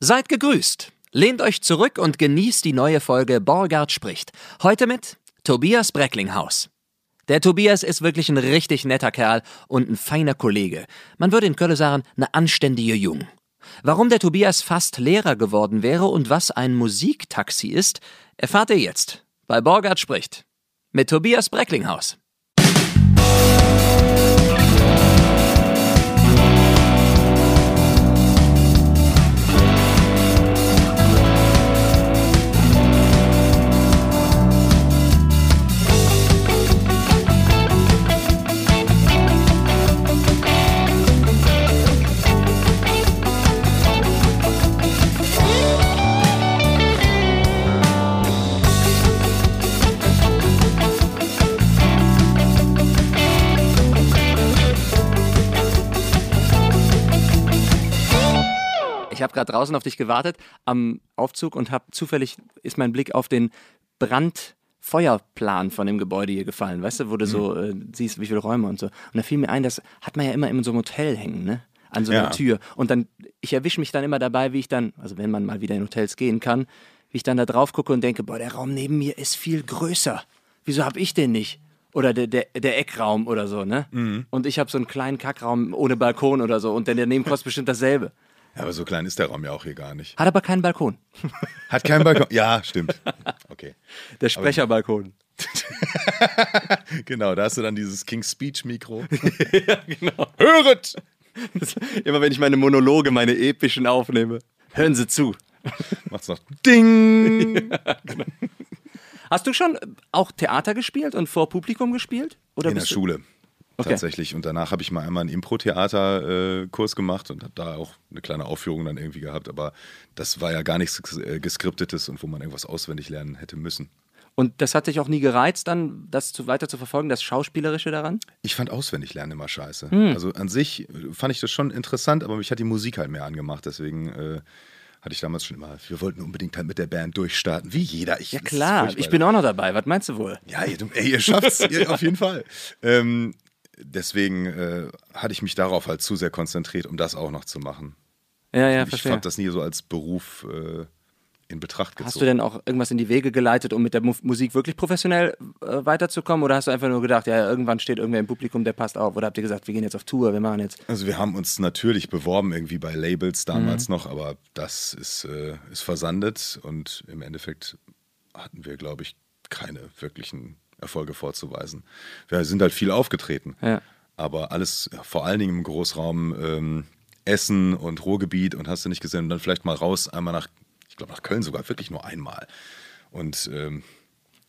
Seid gegrüßt. Lehnt euch zurück und genießt die neue Folge Borgard spricht. Heute mit Tobias Brecklinghaus. Der Tobias ist wirklich ein richtig netter Kerl und ein feiner Kollege. Man würde in Köln sagen, eine anständige Jung. Warum der Tobias fast Lehrer geworden wäre und was ein Musiktaxi ist, erfahrt ihr jetzt bei Borgard spricht. Mit Tobias Brecklinghaus. Ich habe gerade draußen auf dich gewartet am Aufzug und habe zufällig ist mein Blick auf den Brandfeuerplan von dem Gebäude hier gefallen, weißt du, wo du so äh, siehst, wie viele Räume und so. Und da fiel mir ein, das hat man ja immer in so einem Hotel hängen, ne? An so einer Ja. Tür. Und dann, ich erwische mich dann immer dabei, wie ich dann, also wenn man mal wieder in Hotels gehen kann, wie ich dann da drauf gucke und denke, boah, der Raum neben mir ist viel größer. Wieso habe ich den nicht? Oder der, der, der Eckraum oder so, ne? Mhm. Und ich habe so einen kleinen Kackraum ohne Balkon oder so und der daneben kostet bestimmt dasselbe. Ja, aber so klein ist der Raum ja auch hier gar nicht. Hat aber keinen Balkon. Hat keinen Balkon. Ja, stimmt. Okay. Der Sprecherbalkon. Genau, da hast du dann dieses King's Speech Mikro. ja, genau. Höret! Immer wenn ich meine Monologe, meine epischen aufnehme. Hören Sie zu. Macht's noch Ding! Hast du schon auch Theater gespielt und vor Publikum gespielt? Oder In der Schule. Okay. Tatsächlich. Und danach habe ich mal einmal einen Impro-Theater-Kurs gemacht und habe da auch eine kleine Aufführung dann irgendwie gehabt. Aber das war ja gar nichts äh, Geskriptetes und wo man irgendwas auswendig lernen hätte müssen. Und das hat dich auch nie gereizt, dann das zu, weiter zu verfolgen, das Schauspielerische daran? Ich fand auswendig lernen immer scheiße. Hm. Also an sich äh, fand ich das schon interessant, aber mich hat die Musik halt mehr angemacht. Deswegen äh, hatte ich damals schon immer, wir wollten unbedingt halt mit der Band durchstarten. Wie jeder. Ich, Ja klar, ich bin auch noch dabei. Was meinst du wohl? Ja, ihr, ey, ihr schafft's ihr, auf jeden Fall. Ähm, deswegen äh, hatte ich mich darauf halt zu sehr konzentriert, um das auch noch zu machen. Ja, ja, ich verstehe. fand das nie so als Beruf äh, in Betracht gezogen. Hast du denn auch irgendwas in die Wege geleitet, um mit der Mu Musik wirklich professionell äh, weiterzukommen? Oder hast du einfach nur gedacht, ja, irgendwann steht irgendwer im Publikum, der passt auf? Oder habt ihr gesagt, wir gehen jetzt auf Tour, wir machen jetzt. Also wir haben uns natürlich beworben irgendwie bei Labels Mhm. damals noch, aber das ist, äh, ist versandet und im Endeffekt hatten wir, glaube ich, keine wirklichen Erfolge vorzuweisen. Wir sind halt viel aufgetreten, Ja. aber alles vor allen Dingen im Großraum ähm, Essen und Ruhrgebiet und hast du nicht gesehen und dann vielleicht mal raus, einmal nach, ich glaube nach Köln sogar, wirklich nur einmal. Und ähm,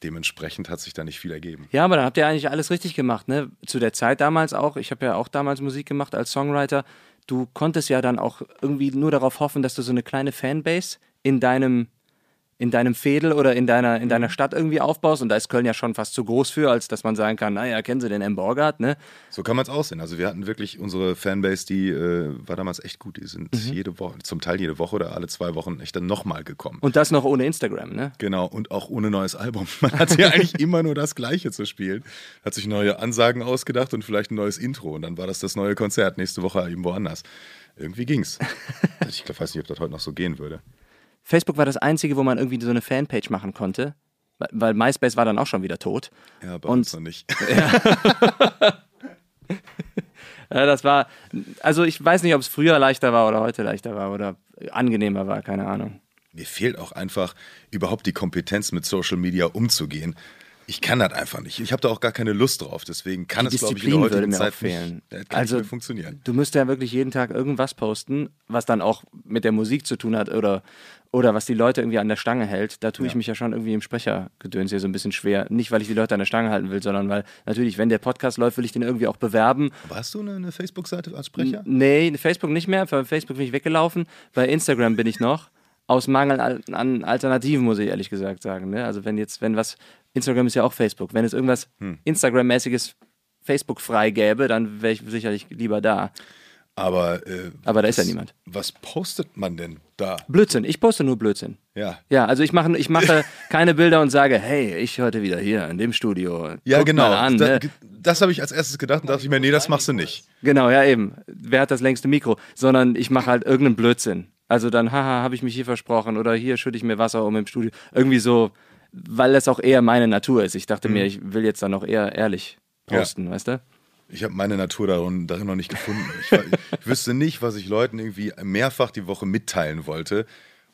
dementsprechend hat sich da nicht viel ergeben. Ja, aber dann habt ihr eigentlich alles richtig gemacht, ne? Zu der Zeit damals auch. Ich habe ja auch damals Musik gemacht als Songwriter. Du konntest ja dann auch irgendwie nur darauf hoffen, dass du so eine kleine Fanbase in deinem in deinem Fädel oder in deiner, in deiner Stadt irgendwie aufbaust. Und da ist Köln ja schon fast zu groß für, als dass man sagen kann, naja, kennen Sie den M. Borgard, ne? So kann man es aussehen. Also wir hatten wirklich unsere Fanbase, die äh, war damals echt gut. Die sind Mhm. jede Woche, zum Teil jede Woche oder alle zwei Wochen echt dann nochmal gekommen. Und das noch ohne Instagram, ne? Genau, und auch ohne neues Album. Man hat ja eigentlich immer nur das Gleiche zu spielen. Hat sich neue Ansagen ausgedacht und vielleicht ein neues Intro. Und dann war das das neue Konzert nächste Woche irgendwo anders. Irgendwie ging's. Ich glaub, weiß nicht, ob das heute noch so gehen würde. Facebook war das einzige, wo man irgendwie so eine Fanpage machen konnte. Weil- MySpace war dann auch schon wieder tot. Ja, bei Und- uns noch nicht. Ja, das war, also ich weiß nicht, ob es früher leichter war oder heute leichter war oder angenehmer war, keine Ahnung. Mir fehlt auch einfach überhaupt die Kompetenz, mit Social Media umzugehen. Ich kann das einfach nicht. Ich habe da auch gar keine Lust drauf. Deswegen kann Die es, glaube ich, in der heutigen Zeit fehlen. nicht, das kann Also, nicht mehr funktionieren. Du müsst ja wirklich jeden Tag irgendwas posten, was dann auch mit der Musik zu tun hat oder, oder was die Leute irgendwie an der Stange hält. Da tue ich mich ja schon irgendwie im Sprechergedöns hier so ein bisschen schwer. Nicht, weil ich die Leute an der Stange halten will, sondern weil natürlich, wenn der Podcast läuft, will ich den irgendwie auch bewerben. Aber hast du eine, eine Facebook-Seite als Sprecher? Nee, Facebook nicht mehr. Bei Facebook bin ich weggelaufen. Bei Instagram bin ich noch. Aus Mangel an an Alternativen, muss ich ehrlich gesagt sagen. Ne? Also wenn jetzt, wenn was, Instagram ist ja auch Facebook. Wenn es irgendwas Hm. Instagram-mäßiges Facebook frei gäbe, dann wäre ich sicherlich lieber da. Aber, äh, Aber da ist ja was- niemand. Was postet man denn da? Blödsinn. Ich poste nur Blödsinn. Ja. Ja, also ich mache, ich mache keine Bilder und sage, hey, ich heute wieder hier in dem Studio. Ja, Guckt genau. An, da, ne? das habe ich als erstes gedacht und dachte ich mir, nee, das machst du nicht. Genau, ja eben. Wer hat das längste Mikro? Sondern ich mache halt irgendeinen Blödsinn. Also dann, haha, habe ich mich hier versprochen oder hier schütte ich mir Wasser um im Studio. Irgendwie so, weil das auch eher meine Natur ist. Ich dachte mir, ich will jetzt dann auch eher ehrlich posten, Ja. weißt du? Ich habe meine Natur darin, darin noch nicht gefunden. Ich, ich wüsste nicht, was ich Leuten irgendwie mehrfach die Woche mitteilen wollte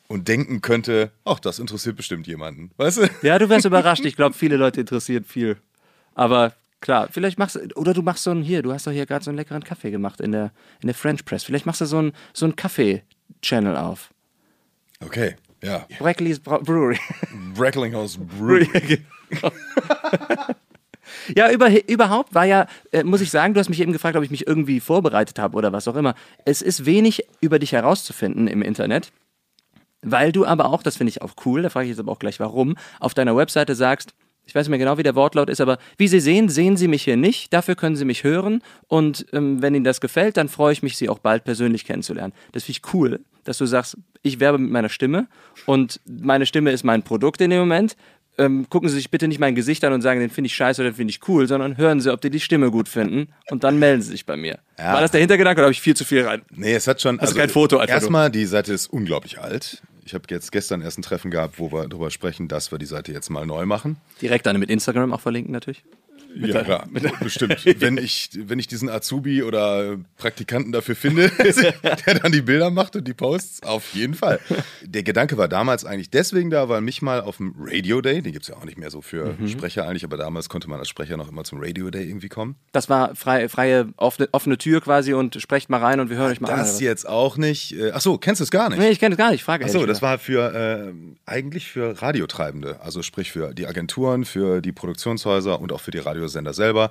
und denken könnte, ach, das interessiert bestimmt jemanden. Weißt du? Ja, du wärst überrascht. Ich glaube, viele Leute interessiert viel. Aber klar, vielleicht machst du, oder du machst so einen, hier, du hast doch hier gerade so einen leckeren Kaffee gemacht in der, in der French Press. Vielleicht machst du so einen, so einen Kaffee-Channel auf. Okay, ja. Brackley's Bra- Brewery. Bracklinghouse Brewery. Ja, über, überhaupt war ja, äh, muss ich sagen, du hast mich eben gefragt, ob ich mich irgendwie vorbereitet habe oder was auch immer. Es ist wenig über dich herauszufinden im Internet, weil du aber auch, das finde ich auch cool, da frage ich jetzt aber auch gleich warum, auf deiner Webseite sagst, ich weiß nicht mehr genau, wie der Wortlaut ist, aber wie Sie sehen, sehen Sie mich hier nicht, dafür können Sie mich hören und ähm, wenn Ihnen das gefällt, dann freue ich mich, Sie auch bald persönlich kennenzulernen. Das finde ich cool, dass du sagst, ich werbe mit meiner Stimme und meine Stimme ist mein Produkt in dem Moment. Ähm, gucken Sie sich bitte nicht mein Gesicht an und sagen, den finde ich scheiße oder den finde ich cool, sondern hören Sie, ob die die Stimme gut finden und dann melden Sie sich bei mir. Ja. War das der Hintergedanke oder habe ich viel zu viel rein? Nee, es hat schon. Also kein Foto einfach Erstmal, die Seite ist unglaublich alt. Ich habe jetzt gestern erst ein Treffen gehabt, wo wir darüber sprechen, dass wir die Seite jetzt mal neu machen. Direkt dann mit Instagram auch verlinken natürlich. Ja, klar, bestimmt. wenn, ich, wenn ich diesen Azubi oder Praktikanten dafür finde, der dann die Bilder macht und die Posts, auf jeden Fall. Der Gedanke war damals eigentlich deswegen da, weil mich mal auf dem Radio Day, den gibt es ja auch nicht mehr so für Mhm. Sprecher eigentlich, aber damals konnte man als Sprecher noch immer zum Radio Day irgendwie kommen. Das war frei, freie, offene, offene Tür quasi und sprecht mal rein und wir hören euch mal an. Das oder was? jetzt auch nicht. Äh, Ach so, kennst du es gar nicht? Nee, ich kenne es gar nicht, frage Achso, das war für äh, eigentlich für Radiotreibende, also sprich für die Agenturen, für die Produktionshäuser und auch für die Radiosender selber.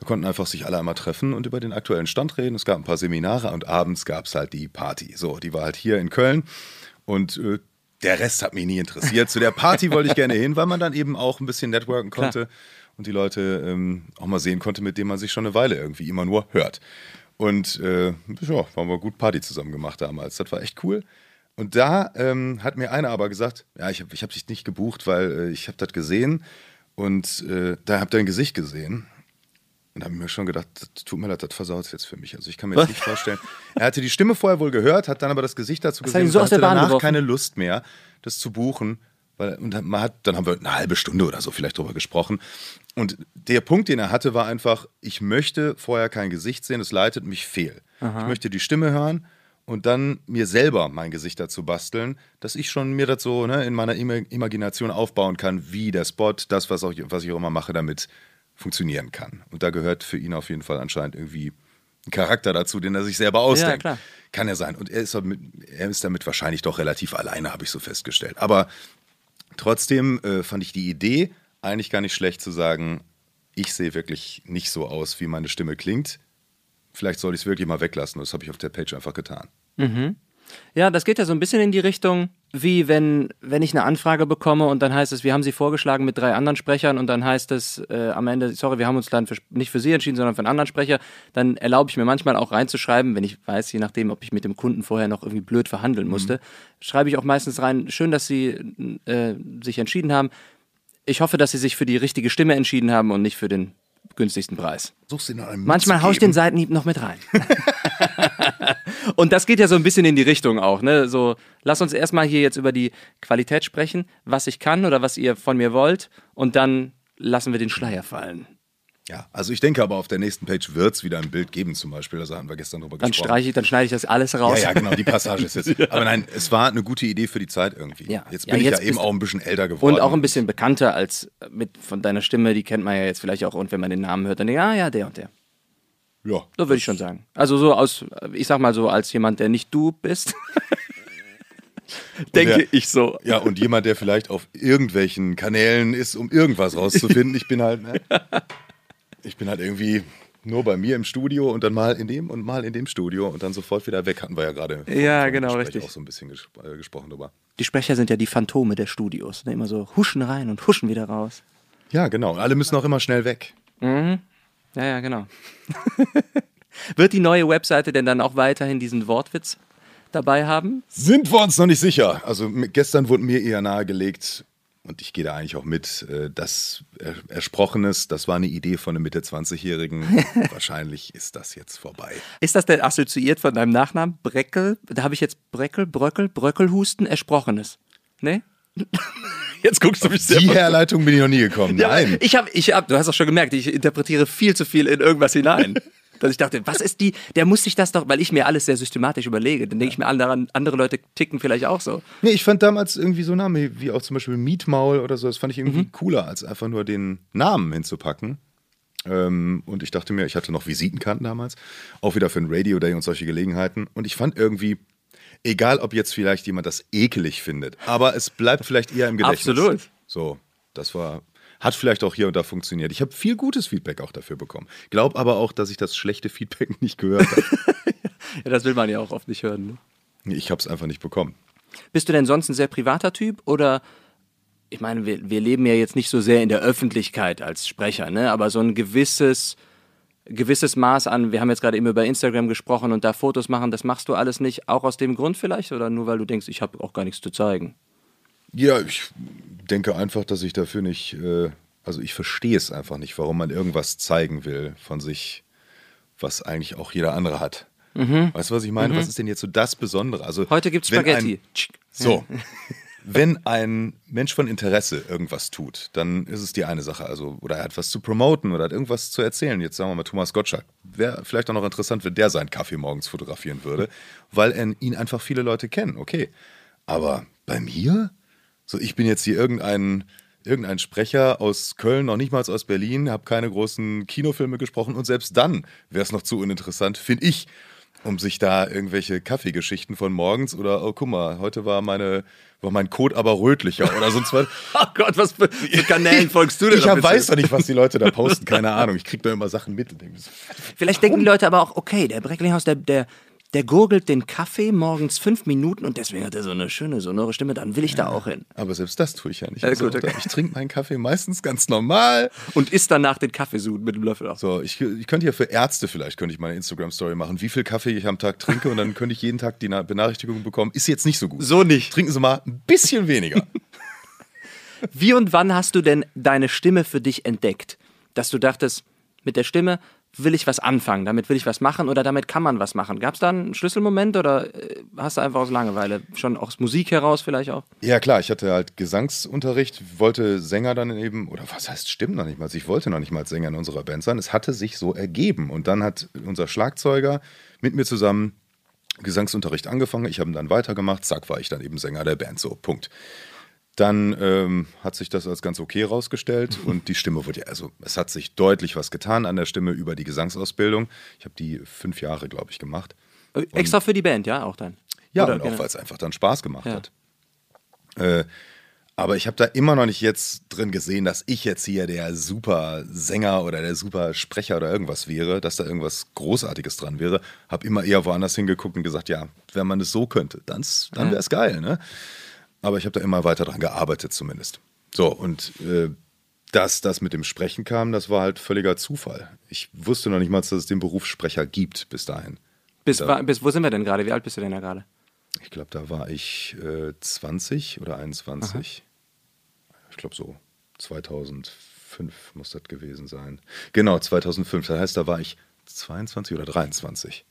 Da konnten einfach sich alle einmal treffen und über den aktuellen Stand reden. Es gab ein paar Seminare und abends gab es halt die Party. So, die war halt hier in Köln und äh, der Rest hat mich nie interessiert. Zu der Party wollte ich gerne hin, weil man dann eben auch ein bisschen networken konnte und die Leute ähm, auch mal sehen konnte, mit denen man sich schon eine Weile irgendwie immer nur hört. Und äh, ja, haben wir gut Party zusammen gemacht damals. Das war echt cool. Und da ähm, hat mir einer aber gesagt, ja, ich habe ich hab dich nicht gebucht, weil äh, ich habe das gesehen und äh, da habt ihr ein Gesicht gesehen. Und da habe ich mir schon gedacht, das tut mir leid, das versaut jetzt für mich. Also ich kann mir jetzt nicht vorstellen. Er hatte die Stimme vorher wohl gehört, hat dann aber das Gesicht dazu hat gesehen so und hatte danach geworfen. keine Lust mehr, das zu buchen. Weil, und dann, man hat, dann haben wir eine halbe Stunde oder so vielleicht drüber gesprochen. Und der Punkt, den er hatte, war einfach, ich möchte vorher kein Gesicht sehen, es leitet mich fehl. Ich möchte die Stimme hören und dann mir selber mein Gesicht dazu basteln, dass ich schon mir das so ne, in meiner Ima- Imagination aufbauen kann, wie der Spot, das, was, auch, was ich auch immer mache, damit funktionieren kann. Und da gehört für ihn auf jeden Fall anscheinend irgendwie ein Charakter dazu, den er sich selber ausdenkt. klar. Kann er sein. Und er ist, damit, er ist damit wahrscheinlich doch relativ alleine, habe ich so festgestellt. Aber trotzdem äh, fand ich die Idee eigentlich gar nicht schlecht zu sagen, ich sehe wirklich nicht so aus, wie meine Stimme klingt. Vielleicht soll ich es wirklich mal weglassen. Das habe ich auf der Page einfach getan. Ja, das geht ja so ein bisschen in die Richtung, wie wenn, wenn ich eine Anfrage bekomme und dann heißt es, wir haben sie vorgeschlagen mit drei anderen Sprechern und dann heißt es äh, am Ende, sorry, wir haben uns dann für, nicht für sie entschieden, sondern für einen anderen Sprecher. Dann erlaube ich mir manchmal auch reinzuschreiben, wenn ich weiß, je nachdem, ob ich mit dem Kunden vorher noch irgendwie blöd verhandeln musste, schreibe ich auch meistens rein, schön, dass sie äh, sich entschieden haben. Ich hoffe, dass sie sich für die richtige Stimme entschieden haben und nicht für den günstigsten Preis. Suchst du noch einen Manchmal haue ich den Seitenhieb noch mit rein. Und das geht ja so ein bisschen in die Richtung auch. Ne? So, lass uns erstmal hier jetzt über die Qualität sprechen, was ich kann oder was ihr von mir wollt. Und dann lassen wir den Schleier fallen. Ja, also ich denke aber auf der nächsten Page wird es wieder ein Bild geben, zum Beispiel. Da hatten wir gestern drüber Dann gesprochen. streiche ich, dann schneide ich das alles raus. Ja, ja, genau, die Passage ist jetzt. Aber nein, es war eine gute Idee für die Zeit irgendwie. Ja. Jetzt Ja, bin ich jetzt ja eben auch ein bisschen älter geworden. Und auch ein bisschen bekannter als mit von deiner Stimme, die kennt man ja jetzt vielleicht auch. Und wenn man den Namen hört, dann denkt, ja, ja, der und der. Ja. So würde ich schon sagen. Also so aus, ich sag mal so, als jemand, der nicht du bist. denke der- ich so. Ja, und jemand, der vielleicht auf irgendwelchen Kanälen ist, um irgendwas rauszufinden. Ich bin halt, ne, ich bin halt irgendwie nur bei mir im Studio und dann mal in dem und mal in dem Studio und dann sofort wieder weg. Hatten wir ja gerade Ja, genau, richtig. auch so ein bisschen ges äh, gesprochen drüber. Die Sprecher sind ja die Phantome der Studios. Ne? Immer so huschen rein und huschen wieder raus. Ja, genau. Und alle müssen auch immer schnell weg. Ja, ja, genau. Wird die neue Webseite denn dann auch weiterhin diesen Wortwitz dabei haben? Sind wir uns noch nicht sicher. Also gestern wurde mir eher nahegelegt, und ich gehe da eigentlich auch mit, äh, das Ersprochenes, das war eine Idee von einem Mitte-20-Jährigen. Wahrscheinlich ist das jetzt vorbei. Ist das denn assoziiert von deinem Nachnamen? Breckel? Da habe ich jetzt Breckel, Bröckel, Bröckelhusten, Ersprochenes. Ne? Jetzt guckst du mich sehr Die Herleitung bin ich noch nie gekommen. Nein. Ja, ich habe, ich hab, du hast auch schon gemerkt, ich interpretiere viel zu viel in irgendwas hinein. dass ich dachte, was ist die, der muss sich das doch, weil ich mir alles sehr systematisch überlege, dann denke ich mir daran, andere Leute ticken vielleicht auch so. Nee, ich fand damals irgendwie so Namen wie auch zum Beispiel Mietmaul oder so, das fand ich irgendwie mhm. cooler, als einfach nur den Namen hinzupacken. Ähm, und ich dachte mir, ich hatte noch Visitenkarten damals, auch wieder für ein Radio Day und solche Gelegenheiten. Und ich fand irgendwie, egal ob jetzt vielleicht jemand das ekelig findet, aber es bleibt vielleicht eher im Gedächtnis. Absolut. So, das war hat vielleicht auch hier und da funktioniert. Ich habe viel gutes Feedback auch dafür bekommen. Glaub aber auch, dass ich das schlechte Feedback nicht gehört habe. ja, das will man ja auch oft nicht hören. Ne? Ich habe es einfach nicht bekommen. Bist du denn sonst ein sehr privater Typ oder ich meine, wir, wir leben ja jetzt nicht so sehr in der Öffentlichkeit als Sprecher, ne? aber so ein gewisses, gewisses Maß an, wir haben jetzt gerade eben über Instagram gesprochen und da Fotos machen, das machst du alles nicht, auch aus dem Grund vielleicht oder nur weil du denkst, ich habe auch gar nichts zu zeigen? Ja, ich denke einfach, dass ich dafür nicht, äh, also ich verstehe es einfach nicht, warum man irgendwas zeigen will von sich, was eigentlich auch jeder andere hat. Mhm. Weißt du, was ich meine? Mhm. Was ist denn jetzt so das Besondere? Also, Heute gibt es Spaghetti. Ein, so. wenn ein Mensch von Interesse irgendwas tut, dann ist es die eine Sache. Also, oder er hat was zu promoten oder hat irgendwas zu erzählen. Jetzt sagen wir mal Thomas Gottschalk. Wäre vielleicht auch noch interessant, wenn der seinen Kaffee morgens fotografieren würde, weil ihn einfach viele Leute kennen. Okay. Aber bei mir? So, ich bin jetzt hier irgendein, irgendein Sprecher aus Köln, noch nicht mal aus Berlin, habe keine großen Kinofilme gesprochen und selbst dann wäre es noch zu uninteressant, finde ich, um sich da irgendwelche Kaffeegeschichten von morgens oder, oh guck mal, heute war meine war mein Code aber rötlicher oder sonst was. oh Gott, was für, für Kanälen folgst du denn? Ich weiß doch nicht, was die Leute da posten, keine Ahnung. Ich kriege da immer Sachen mit. Vielleicht denken die Leute aber auch, okay, der Brecklinghaus, der, der, der gurgelt den Kaffee morgens fünf Minuten und deswegen hat er so eine schöne, sonore Stimme, dann will ich da auch hin. Aber selbst das tue ich ja nicht. Also, okay. Ich trinke meinen Kaffee meistens ganz normal. Und isst danach den Kaffeesud mit dem Löffel auch. So, ich, ich könnte ja für Ärzte vielleicht, könnte ich meine Instagram-Story machen, wie viel Kaffee ich am Tag trinke und dann könnte ich jeden Tag die Benachrichtigung bekommen, ist jetzt nicht so gut. So nicht. Trinken Sie mal ein bisschen weniger. wie und wann hast du denn deine Stimme für dich entdeckt? Dass du dachtest, mit der Stimme will ich was anfangen, damit will ich was machen oder damit kann man was machen. Gab es da einen Schlüsselmoment oder äh, hast du einfach aus Langeweile, schon aus Musik heraus vielleicht auch? Ja klar, ich hatte halt Gesangsunterricht, wollte Sänger dann eben, oder was heißt stimmt noch nicht mal, ich wollte noch nicht mal Sänger in unserer Band sein, es hatte sich so ergeben und dann hat unser Schlagzeuger mit mir zusammen Gesangsunterricht angefangen, ich habe dann weitergemacht, zack, war ich dann eben Sänger der Band, so, Punkt. Dann ähm, hat sich das als ganz okay rausgestellt und die Stimme wurde ja, also es hat sich deutlich was getan an der Stimme über die Gesangsausbildung. Ich habe die fünf Jahre, glaube ich, gemacht. Äh, und Extra für die Band, ja, auch dann? Ja, Oder und auch weil es einfach dann Spaß gemacht ja. hat. Äh, aber ich habe da immer noch nicht jetzt drin gesehen, dass ich jetzt hier der super Sänger oder der super Sprecher oder irgendwas wäre, dass da irgendwas Großartiges dran wäre. Habe immer eher woanders hingeguckt und gesagt, ja, wenn man es so könnte, dann, dann wäre es geil, ne? Aber ich habe da immer weiter dran gearbeitet zumindest. So, und äh, dass das mit dem Sprechen kam, das war halt völliger Zufall. Ich wusste noch nicht mal, dass es den Beruf Sprecher gibt bis dahin. Bis, da, bis wo sind wir denn gerade? Wie alt bist du denn da gerade? Ich glaube, da war ich äh, 20 oder 21. Aha. Ich glaube so 2005 muss das gewesen sein. Genau, 2005. Das heißt, da war ich 22 oder 23.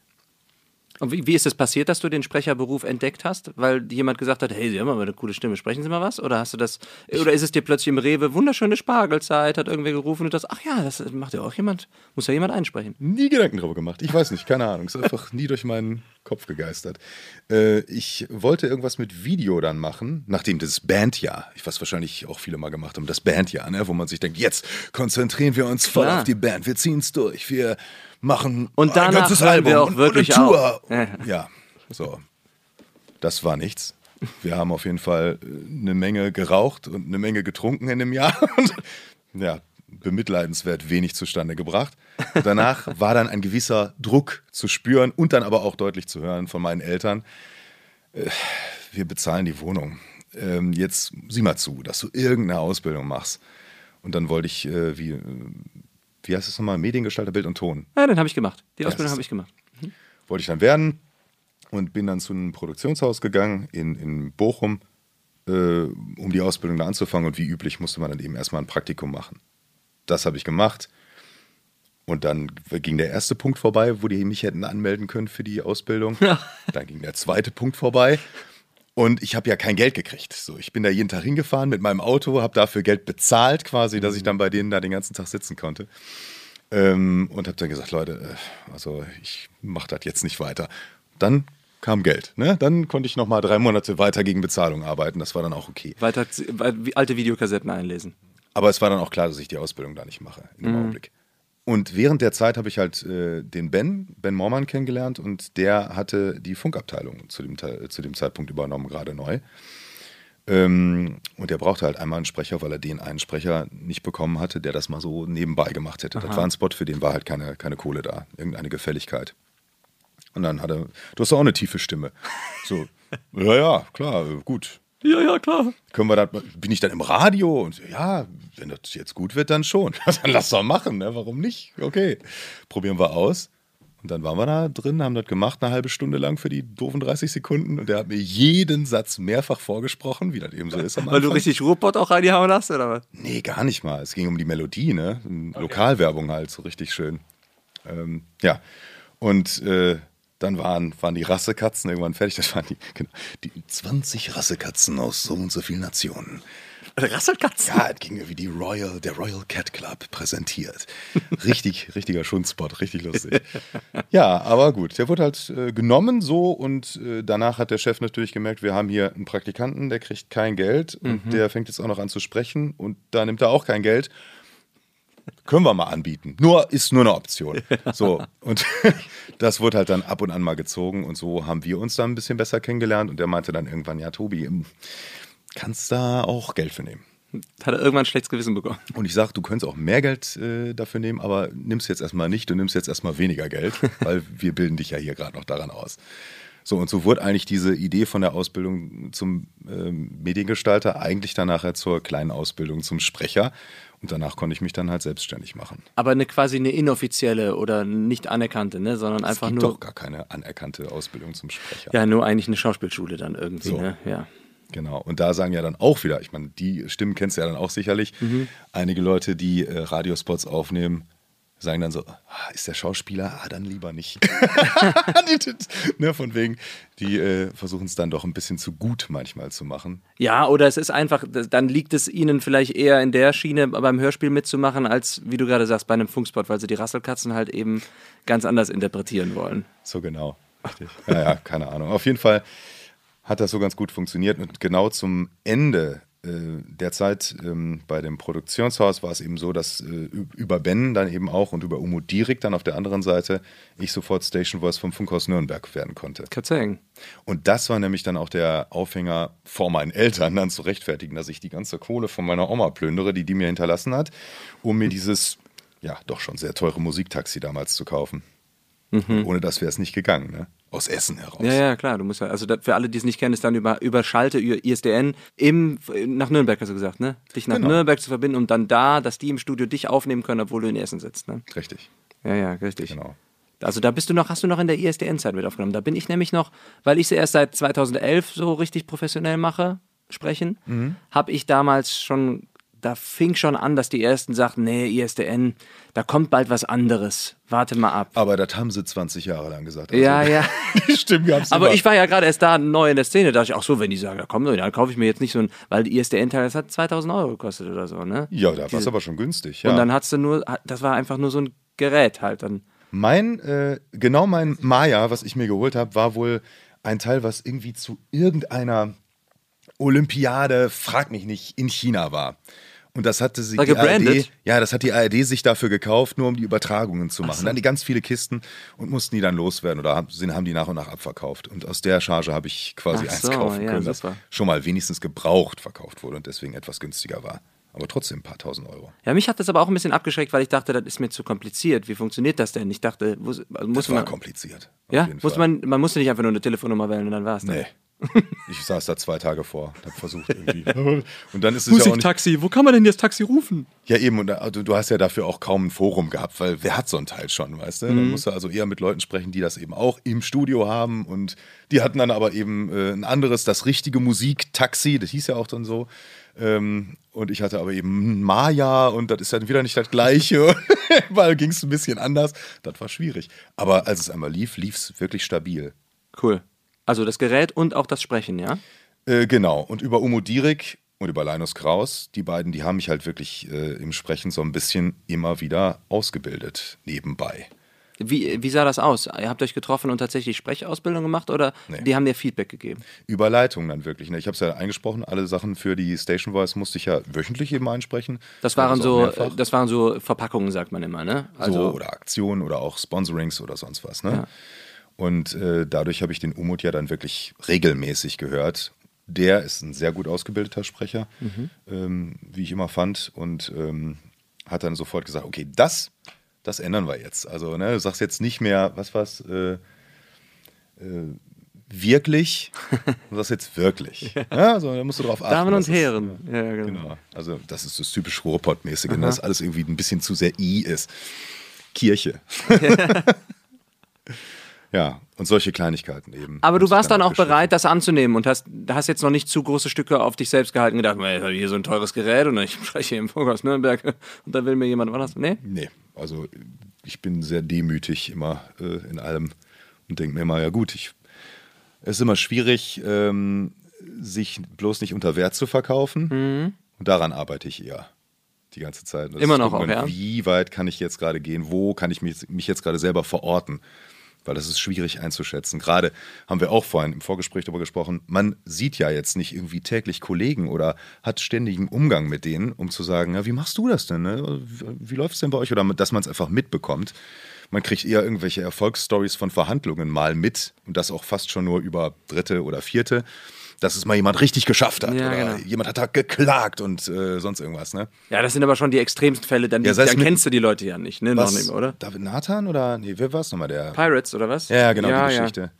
Und wie, wie ist es passiert, dass du den Sprecherberuf entdeckt hast? Weil jemand gesagt hat, hey, Sie haben aber eine coole Stimme, sprechen Sie mal was? Oder hast du das, oder ist es dir plötzlich im Rewe wunderschöne Spargelzeit, hat irgendwer gerufen und das, ach ja, das macht ja auch jemand, muss ja jemand einsprechen. Nie Gedanken darüber gemacht. Ich weiß nicht, keine Ahnung. Ist einfach nie durch meinen Kopf gegeistert. Äh, ich wollte irgendwas mit Video dann machen, nachdem das Bandjahr, was wahrscheinlich auch viele mal gemacht haben, das Bandjahr, ne, wo man sich denkt, jetzt konzentrieren wir uns voll Klar. auf die Band, wir ziehen es durch, wir machen und danach ein ganzes Album wir auch wirklich und Tour. Auf. Ja, so. Das war nichts. Wir haben auf jeden Fall äh, eine Menge geraucht und eine Menge getrunken in dem Jahr. Und, ja, bemitleidenswert wenig zustande gebracht. Und danach war dann ein gewisser Druck zu spüren und dann aber auch deutlich zu hören von meinen Eltern. Äh, wir bezahlen die Wohnung. Ähm, jetzt sieh mal zu, dass du irgendeine Ausbildung machst. Und dann wollte ich, äh, wie wie heißt es nochmal, Mediengestalter, Bild und Ton. Ja, den habe ich gemacht. Die Ausbildung habe ich gemacht. Mhm. Wollte ich dann werden und bin dann zu einem Produktionshaus gegangen in, in Bochum. äh, um die Ausbildung da anzufangen. Und wie üblich musste man dann eben erstmal ein Praktikum machen. Das habe ich gemacht. Und dann ging der erste Punkt vorbei, wo die mich hätten anmelden können für die Ausbildung. Ja. Dann ging der zweite Punkt vorbei. Und ich habe ja kein Geld gekriegt. So, ich bin da jeden Tag hingefahren mit meinem Auto, habe dafür Geld bezahlt, quasi, dass ich dann bei denen da den ganzen Tag sitzen konnte. Ähm, und habe dann gesagt, Leute, äh, also ich mache das jetzt nicht weiter. Dann kam Geld. Ne? Dann konnte ich noch mal drei Monate weiter gegen Bezahlung arbeiten. Das war dann auch okay. Weiter alte Videokassetten einlesen. Aber es war dann auch klar, dass ich die Ausbildung da nicht mache in dem Augenblick. Und während der Zeit habe ich halt äh, den Ben, Ben Mormann kennengelernt und der hatte die Funkabteilung zu dem, zu dem Zeitpunkt übernommen, gerade neu. Ähm, und der brauchte halt einmal einen Sprecher, weil er den einen Sprecher nicht bekommen hatte, der das mal so nebenbei gemacht hätte. Das war ein Spot, für den war halt keine, keine Kohle da, irgendeine Gefälligkeit. Und dann hat er, du hast doch auch eine tiefe Stimme. So, ja, ja, klar, gut. Ja, ja, klar. Können wir das, bin ich dann im Radio? Und so, ja, wenn das jetzt gut wird, dann schon. dann lass doch machen, ne? warum nicht? Okay, probieren wir aus. Und dann waren wir da drin, haben das gemacht, eine halbe Stunde lang für die doofen 30 Sekunden. Und der hat mir jeden Satz mehrfach vorgesprochen, wie das eben so ist. Weil du richtig Ruhrpott auch reingehauen hast, oder was? Nee, gar nicht mal. Es ging um die Melodie, ne? Lokalwerbung halt, so richtig schön. Ähm, ja. Und äh, dann waren, waren die Rassekatzen irgendwann fertig. Das waren die, genau, die 20 Rassekatzen aus so und so vielen Nationen. Rasselkatzen. Ja, es ging mir wie die Royal, der Royal Cat Club präsentiert. Richtig, richtiger Schundspot, richtig lustig. Ja, aber gut, der wurde halt äh, genommen so und äh, danach hat der Chef natürlich gemerkt, wir haben hier einen Praktikanten, der kriegt kein Geld und der fängt jetzt auch noch an zu sprechen und da nimmt er auch kein Geld. Können wir mal anbieten. Nur ist nur eine Option. So, und das wurde halt dann ab und an mal gezogen und so haben wir uns dann ein bisschen besser kennengelernt und der meinte dann irgendwann, ja, Tobi, ähm, kannst da auch Geld für nehmen. Hat er irgendwann ein schlechtes Gewissen bekommen. Und ich sage, du könntest auch mehr Geld äh, dafür nehmen, aber nimmst jetzt erstmal nicht, du nimmst jetzt erstmal weniger Geld, weil wir bilden dich ja hier gerade noch daran aus. So, und so wurde eigentlich diese Idee von der Ausbildung zum ähm, Mediengestalter eigentlich dann nachher zur kleinen Ausbildung zum Sprecher. Und danach konnte ich mich dann halt selbstständig machen. Aber eine quasi eine inoffizielle oder nicht anerkannte, ne? sondern einfach es gibt nur. doch gar keine anerkannte Ausbildung zum Sprecher. Ja, nur eigentlich eine Schauspielschule dann irgendwie, So. ne? Ja. Genau. Und da sagen ja dann auch wieder, ich meine, die Stimmen kennst du ja dann auch sicherlich. Einige Leute, die äh, Radiospots aufnehmen, sagen dann so, ah, ist der Schauspieler? Ah, dann lieber nicht. ne, von wegen, die äh, versuchen es dann doch ein bisschen zu gut manchmal zu machen. Ja, oder es ist einfach, dann liegt es ihnen vielleicht eher in der Schiene beim Hörspiel mitzumachen, als wie du gerade sagst, bei einem Funkspot, weil sie die Rasselkatzen halt eben ganz anders interpretieren wollen. So genau. Richtig. Ja, ja, keine Ahnung. Auf jeden Fall hat das so ganz gut funktioniert. Und genau zum Ende äh, der Zeit ähm, bei dem Produktionshaus war es eben so, dass äh, über Ben dann eben auch und über Umo Dierik dann auf der anderen Seite ich sofort Station Voice vom Funkhaus Nürnberg werden konnte. Katzeng. Und das war nämlich dann auch der Aufhänger vor meinen Eltern, dann zu rechtfertigen, dass ich die ganze Kohle von meiner Oma plündere, die die mir hinterlassen hat, um mir dieses, ja, doch schon sehr teure Musiktaxi damals zu kaufen. Und ohne das wäre es nicht gegangen, ne? Aus Essen heraus. Ja, ja, klar. Du musst ja, also für alle, die es nicht kennen, ist dann über, über Schalte, über ISDN im, nach Nürnberg, hast du gesagt, ne? Dich nach Genau. Nürnberg zu verbinden und dann da, dass die im Studio dich aufnehmen können, obwohl du in Essen sitzt, ne? Richtig, Ja, ja, richtig. genau. Also da bist du noch, hast du noch in der ISDN-Zeit mit aufgenommen. Da bin ich nämlich noch, weil ich sie erst seit 2011 so richtig professionell mache, sprechen, Mhm. habe ich damals schon, da fing schon an, dass die ersten sagten, nee, ISDN, da kommt bald was anderes. Warte mal ab. Aber das haben sie 20 Jahre lang gesagt. Also, ja, ja. Die Stimmen gab es Aber ich war ja gerade erst da neu in der Szene, da dachte ich, ach so, wenn die sagen, da komm, dann kaufe ich mir jetzt nicht so ein, weil die ISDN-Teil, das hat 2000 Euro gekostet oder so, ne? Ja, da war es aber schon günstig. Ja. Und dann hattest du nur, das war einfach nur so ein Gerät halt dann. Mein, äh, genau mein Maya, was ich mir geholt habe, war wohl ein Teil, was irgendwie zu irgendeiner Olympiade, frag mich nicht, in China war. Und das hatte sie War die gebrandet? ARD, ja, das hat die ARD sich dafür gekauft, nur um die Übertragungen zu machen. Dann die ganz viele Kisten und mussten die dann loswerden oder haben, haben die nach und nach abverkauft. Und aus der Charge habe ich quasi Ach eins so, kaufen ja, können, das schon mal wenigstens gebraucht verkauft wurde und deswegen etwas günstiger war. Aber trotzdem ein paar tausend Euro. Ja, mich hat das aber auch ein bisschen abgeschreckt, weil ich dachte, das ist mir zu kompliziert. Wie funktioniert das denn? Ich dachte, muss, also muss Das war man. kompliziert. Ja, muss man, man musste nicht einfach nur eine Telefonnummer wählen und dann war es Nee. Ich saß da zwei Tage vor und habe versucht irgendwie. Und dann ist es ja auch nicht, Musiktaxi, wo kann man denn jetzt Taxi rufen? Ja, eben, und also, du hast ja dafür auch kaum ein Forum gehabt, weil wer hat so ein Teil schon, weißt du? Mhm. Dann musst du also eher mit Leuten sprechen, die das eben auch im Studio haben und die hatten dann aber eben äh, ein anderes, das richtige Musiktaxi, das hieß ja auch dann so. Ähm, und ich hatte aber eben Maya und das ist dann wieder nicht das Gleiche. weil ging es ein bisschen anders. Das war schwierig. Aber als es einmal lief, lief es wirklich stabil. Cool. Also das Gerät und auch das Sprechen, ja? Äh, genau. Und über Umo Direk und über Linus Kraus, die beiden, die haben mich halt wirklich äh, im Sprechen so ein bisschen immer wieder ausgebildet, nebenbei. Wie, wie sah das aus? Ihr habt euch getroffen und tatsächlich Sprechausbildung gemacht oder Nee. die haben dir Feedback gegeben? Überleitung dann wirklich. Ne? Ich habe es ja eingesprochen, alle Sachen für die Station Voice musste ich ja wöchentlich eben einsprechen. Das waren auch so, das waren so Verpackungen, sagt man immer, ne? so, oder Aktionen oder auch Sponsorings oder sonst was. Ne? Und äh, dadurch habe ich den Umut ja dann wirklich regelmäßig gehört. Der ist ein sehr gut ausgebildeter Sprecher, ähm, wie ich immer fand. Und ähm, hat dann sofort gesagt, okay, das, das ändern wir jetzt. Also ne, du sagst jetzt nicht mehr, was war's, äh, äh, wirklich, du sagst jetzt wirklich. ja. also da musst du drauf achten. Damen und ist- Herren. Ja, genau. Genau. Also das ist das typisch Ruhrpott-mäßige, ne, dass alles irgendwie ein bisschen zu sehr I ist. Kirche. ja, und solche Kleinigkeiten eben. Aber du warst dann auch bereit, das anzunehmen und hast, hast jetzt noch nicht zu große Stücke auf dich selbst gehalten und gedacht, "Ey, ich habe hier so ein teures Gerät und ich spreche hier im Funk aus Nürnberg und da will mir jemand was. Nee? Nee, also ich bin sehr demütig immer äh, in allem und denke mir immer, ja gut, ich, es ist immer schwierig, ähm, sich bloß nicht unter Wert zu verkaufen. Und daran arbeite ich eher die ganze Zeit. Das Mhm. Immer noch auch, ja? Wie weit kann ich jetzt gerade gehen? Wo kann ich mich, mich jetzt gerade selber verorten? Weil das ist schwierig einzuschätzen. Gerade haben wir auch vorhin im Vorgespräch darüber gesprochen, man sieht ja jetzt nicht irgendwie täglich Kollegen oder hat ständigen Umgang mit denen, um zu sagen, ja, wie machst du das denn? Ne? Wie, läuft es denn bei euch? Oder dass man es einfach mitbekommt. Man kriegt eher irgendwelche Erfolgsstories von Verhandlungen mal mit und das auch fast schon nur über dritte oder vierte, dass es mal jemand richtig geschafft hat Ja, oder genau. jemand hat da geklagt und äh, sonst irgendwas. Ne? Ja, das sind aber schon die extremsten Fälle, dann, Ja, sei es dann kennst du die Leute ja nicht, ne? Noch Was, nicht, mehr, oder? David Nathan oder nee, wer war es nochmal? Der Pirates oder was? ja, genau, ja, die Geschichte.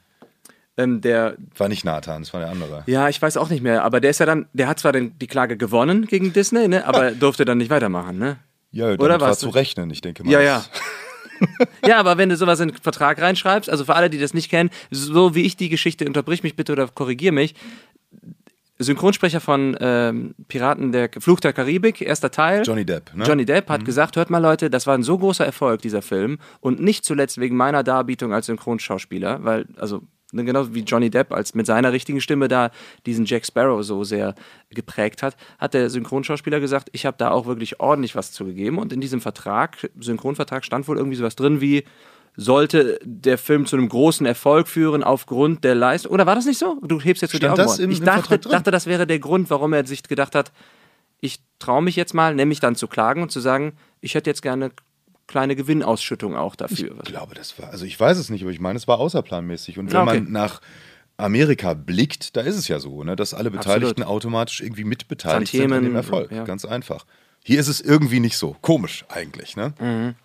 Ähm, der, War nicht Nathan, das war der andere. ja, ich weiß auch nicht mehr, aber der ist ja dann, der hat zwar den, die Klage gewonnen gegen Disney, ne? aber durfte dann nicht weitermachen, ne? Ja, damit Oder war was? zu rechnen, ich denke mal. Ja, ja. ja, aber wenn du sowas in den Vertrag reinschreibst, also für alle, die das nicht kennen, so wie ich die Geschichte, unterbrich mich bitte oder korrigier mich. Synchronsprecher von ähm, Piraten der Fluch der Karibik, erster Teil. Johnny Depp, ne? Johnny Depp hat gesagt, hört mal Leute, das war ein so großer Erfolg, dieser Film. Und nicht zuletzt wegen meiner Darbietung als Synchronschauspieler, weil, also, ne, genau wie Johnny Depp als mit seiner richtigen Stimme da diesen Jack Sparrow so sehr geprägt hat, hat der Synchronschauspieler gesagt, ich habe da auch wirklich ordentlich was zugegeben. Und in diesem Vertrag, Synchronvertrag, stand wohl irgendwie sowas drin wie, sollte der Film zu einem großen Erfolg führen aufgrund der Leistung. Oder war das nicht so? Du hebst jetzt so die Augen. das im- ich im dachte, dachte, das wäre der Grund, warum er sich gedacht hat, ich traue mich jetzt mal, nämlich dann zu klagen und zu sagen, ich hätte jetzt gerne kleine Gewinnausschüttung auch dafür. Ich glaube, das war, also ich weiß es nicht, aber ich meine, es war außerplanmäßig. Und wenn okay. man nach Amerika blickt, da ist es ja so, ne, dass alle Beteiligten automatisch irgendwie mitbeteiligt sind an Tantiemen, dem Erfolg. ja. Ganz einfach. Hier ist es irgendwie nicht so. Komisch eigentlich, ne? Mhm.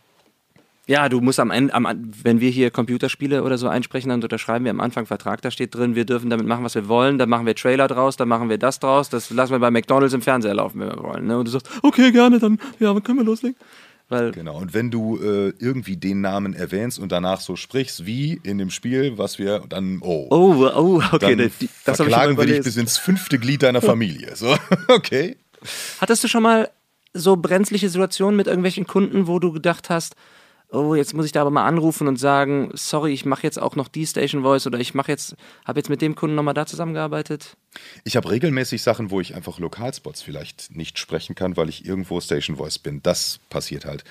Ja, du musst am Ende, am, wenn wir hier Computerspiele oder so einsprechen, dann unterschreiben wir am Anfang Vertrag, da steht drin, wir dürfen damit machen, was wir wollen, dann machen wir Trailer draus, dann machen wir das draus, das lassen wir bei McDonalds im Fernseher laufen, wenn wir wollen. Ne? Und du sagst, okay, gerne, dann ja, dann können wir loslegen. Weil, Genau. Und wenn du äh, irgendwie den Namen erwähnst und danach so sprichst, wie in dem Spiel, was wir dann, oh, oh, oh, okay, dann die, das verklagen wir dich bis ins fünfte Glied deiner Familie. So, okay. Hattest du schon mal so brenzliche Situationen mit irgendwelchen Kunden, wo du gedacht hast, oh, jetzt muss ich da aber mal anrufen und sagen, sorry, ich mache jetzt auch noch die Station Voice oder ich mache jetzt, habe jetzt mit dem Kunden nochmal da zusammengearbeitet? Ich habe regelmäßig Sachen, wo ich einfach Lokalspots vielleicht nicht sprechen kann, weil ich irgendwo Station Voice bin. Das passiert halt.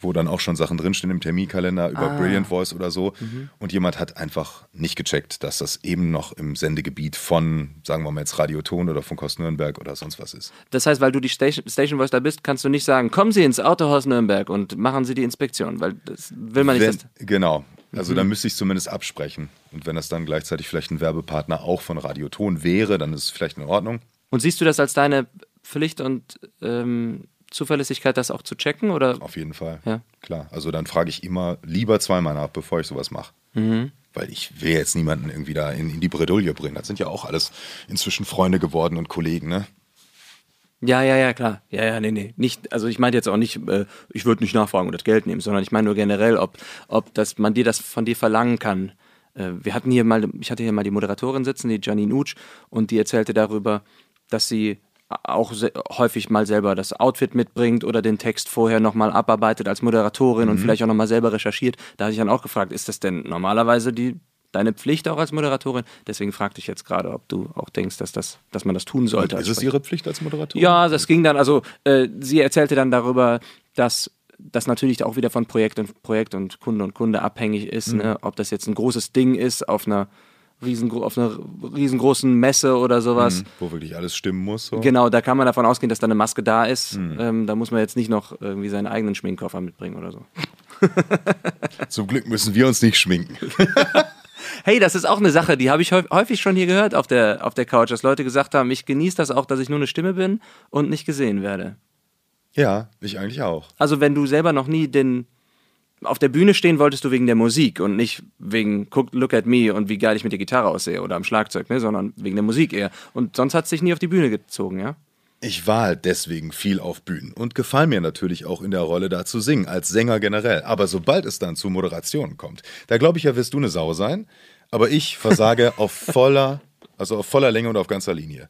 Wo dann auch schon Sachen drinstehen im Terminkalender über Ah. Brilliant Voice oder so. Mhm. Und jemand hat einfach nicht gecheckt, dass das eben noch im Sendegebiet von, sagen wir mal jetzt Radioton oder von Kost Nürnberg oder sonst was ist. Das heißt, weil du die Station, Station Voice da bist, kannst du nicht sagen, kommen Sie ins Autohaus Nürnberg und machen Sie die Inspektion, weil das will man nicht. Wenn, genau. Also Mhm. dann müsste ich zumindest absprechen. Und wenn das dann gleichzeitig vielleicht ein Werbepartner auch von Radioton wäre, dann ist es vielleicht in Ordnung. Und siehst du das als deine Pflicht und ähm, Zuverlässigkeit, das auch zu checken? Oder? Auf jeden Fall. Ja. Klar. Also dann frage ich immer lieber zweimal nach, bevor ich sowas mache. weil ich will jetzt niemanden irgendwie da in, in die Bredouille bringen. Das sind ja auch alles inzwischen Freunde geworden und Kollegen, ne? Ja, ja, ja, klar. Ja, ja, nee, nee. Nicht, also ich meinte jetzt auch nicht, äh, ich würde nicht nachfragen und das Geld nehmen, sondern ich meine nur generell, ob, ob das, man dir das von dir verlangen kann. Äh, wir hatten hier mal, ich hatte hier mal die Moderatorin sitzen, die Janine Utsch, und die erzählte darüber, dass sie auch häufig mal selber das Outfit mitbringt oder den Text vorher nochmal abarbeitet als Moderatorin mhm. und vielleicht auch nochmal selber recherchiert. Da hatte ich dann auch gefragt, ist das denn normalerweise die deine Pflicht auch als Moderatorin. Deswegen fragte ich jetzt gerade, ob du auch denkst, dass, das, dass man das tun sollte. ist es ihre Pflicht als Moderatorin? Ja, das ging dann, also äh, sie erzählte dann darüber, dass das natürlich auch wieder von Projekt und Projekt und Kunde und Kunde abhängig ist, mhm. ne? ob das jetzt ein großes Ding ist auf einer riesengro auf einer riesengroßen Messe oder sowas. Mhm, wo wirklich alles stimmen muss. So. Genau, da kann man davon ausgehen, dass da eine Maske da ist. Mhm. Ähm, da muss man jetzt nicht noch irgendwie seinen eigenen Schminkkoffer mitbringen oder so. Zum Glück müssen wir uns nicht schminken. Hey, das ist auch eine Sache, die habe ich häufig schon hier gehört auf der, auf der Couch, dass Leute gesagt haben, ich genieße das auch, dass ich nur eine Stimme bin und nicht gesehen werde. Ja, ich eigentlich auch. Also wenn du selber noch nie den auf der Bühne stehen wolltest du wegen der Musik und nicht wegen Look at me und wie geil ich mit der Gitarre aussehe oder am Schlagzeug, ne, sondern wegen der Musik eher. Und sonst hat es dich nie auf die Bühne gezogen, ja? Ich war halt deswegen viel auf Bühnen und gefall mir natürlich auch in der Rolle da zu singen, als Sänger generell. Aber sobald es dann zu Moderationen kommt, da glaube ich ja, wirst du eine Sau sein, aber ich versage auf voller, also auf voller Länge und auf ganzer Linie.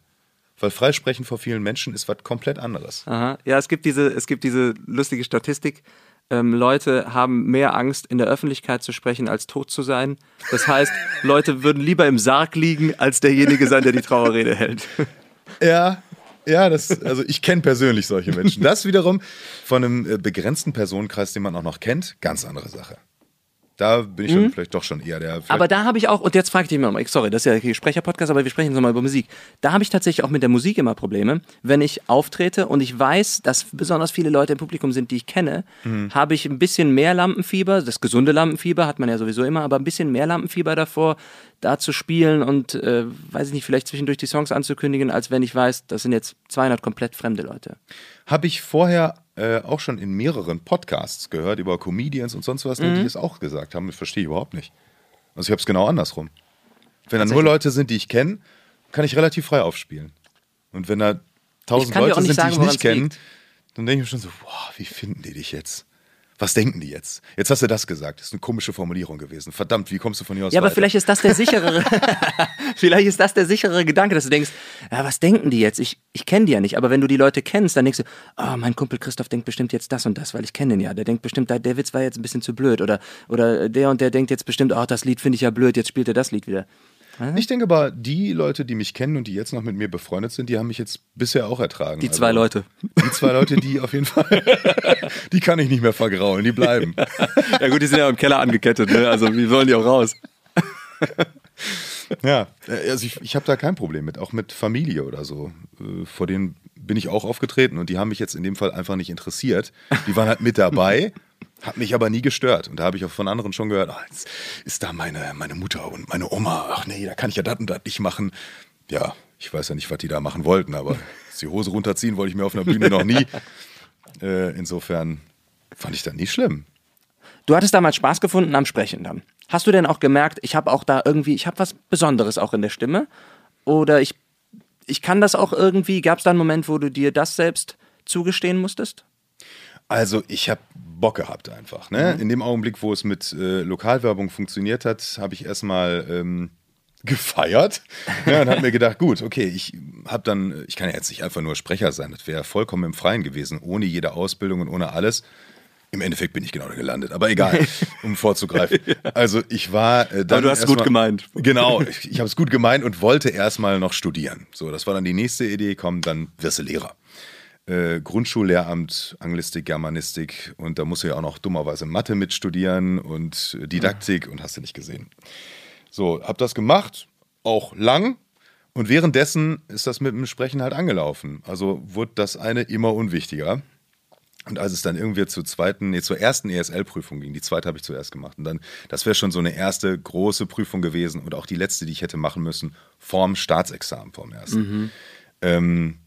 Weil Freisprechen vor vielen Menschen ist was komplett anderes. Aha. Ja, es gibt diese, es gibt diese lustige Statistik. Ähm, Leute haben mehr Angst, in der Öffentlichkeit zu sprechen, als tot zu sein. Das heißt, Leute würden lieber im Sarg liegen, als derjenige sein, der die Trauerrede hält. Ja, ja, das, also ich kenne persönlich solche Menschen. Das wiederum von einem äh, begrenzten Personenkreis, den man auch noch kennt, ganz andere Sache. Da bin ich mhm. dann vielleicht doch schon eher der. Aber da habe ich auch, und jetzt frage ich dich mal, sorry, das ist ja hier Sprecher-Podcast, aber wir sprechen jetzt nochmal über Musik. Da habe ich tatsächlich auch mit der Musik immer Probleme. Wenn ich auftrete und ich weiß, dass besonders viele Leute im Publikum sind, die ich kenne, mhm. habe ich ein bisschen mehr Lampenfieber. Das gesunde Lampenfieber hat man ja sowieso immer, aber ein bisschen mehr Lampenfieber davor, da zu spielen und, äh, weiß ich nicht, vielleicht zwischendurch die Songs anzukündigen, als wenn ich weiß, das sind jetzt 200 komplett fremde Leute. Habe ich vorher äh, auch schon in mehreren Podcasts gehört über Comedians und sonst was, mhm. die das auch gesagt haben. Das verstehe ich überhaupt nicht. Also ich habe es genau andersrum. Wenn da nur Leute sind, die ich kenne, kann ich relativ frei aufspielen. Und wenn da tausend Leute sind, sagen, die ich nicht kenne, dann denke ich mir schon so, boah, wie finden die dich jetzt? Was denken die jetzt? Jetzt hast du das gesagt. Das ist eine komische Formulierung gewesen. Verdammt, wie kommst du von hier aus? Ja, weiter? aber vielleicht ist das der sichere, vielleicht ist das der sichere Gedanke, dass du denkst, ja, was denken die jetzt? Ich, ich kenne die ja nicht. Aber wenn du die Leute kennst, dann denkst du, oh, mein Kumpel Christoph denkt bestimmt jetzt das und das, weil ich kenne den ja. Der denkt bestimmt, der Witz war jetzt ein bisschen zu blöd. Oder, oder der und der denkt jetzt bestimmt, oh, das Lied finde ich ja blöd, jetzt spielt er das Lied wieder. Ich denke aber, die Leute, die mich kennen und die jetzt noch mit mir befreundet sind, die haben mich jetzt bisher auch ertragen. Die zwei also, Leute. Die zwei Leute, die auf jeden Fall, die kann ich nicht mehr vergraulen, die bleiben. Ja gut, die sind ja im Keller angekettet, ne? also wie sollen die auch raus? Ja, also ich, ich habe da kein Problem mit, auch mit Familie oder so. Äh, vor denen bin ich auch aufgetreten und die haben mich jetzt in dem Fall einfach nicht interessiert. Die waren halt mit dabei hat mich aber nie gestört. Und da habe ich auch von anderen schon gehört, ah, jetzt ist da meine, meine Mutter und meine Oma. Ach nee, da kann ich ja das und das nicht machen. Ja, ich weiß ja nicht, was die da machen wollten, aber die Hose runterziehen wollte ich mir auf einer Bühne noch nie. Äh, insofern fand ich das nie schlimm. Du hattest damals Spaß gefunden am Sprechen dann. Hast du denn auch gemerkt, ich habe auch da irgendwie, ich habe was Besonderes auch in der Stimme? Oder ich, ich kann das auch irgendwie, gab es da einen Moment, wo du dir das selbst zugestehen musstest? Also ich habe Bock gehabt einfach. Ne? Mhm. In dem Augenblick, wo es mit äh, Lokalwerbung funktioniert hat, habe ich erstmal ähm, gefeiert ja, und habe mir gedacht, gut, okay, ich habe dann, ich kann ja jetzt nicht einfach nur Sprecher sein, das wäre vollkommen im Freien gewesen, ohne jede Ausbildung und ohne alles. Im Endeffekt bin ich genau da gelandet, aber egal, um vorzugreifen. Also ich war äh, dann. Aber du hast es gut mal, gemeint. Genau, ich, ich habe es gut gemeint und wollte erstmal noch studieren. So, das war dann die nächste Idee, komm, dann wirst du Lehrer äh, Grundschullehramt, Anglistik, Germanistik und da musst du ja auch noch dummerweise Mathe mitstudieren und Didaktik ja. und hast du nicht gesehen. So, hab das gemacht, auch lang und währenddessen ist das mit dem Sprechen halt angelaufen. Also wurde das eine immer unwichtiger. Und als es dann irgendwie zur zweiten, nee, zur ersten ESL-Prüfung ging, die zweite habe ich zuerst gemacht. Und dann, das wäre schon so eine erste große Prüfung gewesen und auch die letzte, die ich hätte machen müssen, vorm Staatsexamen, vorm ersten. Mhm. Ähm,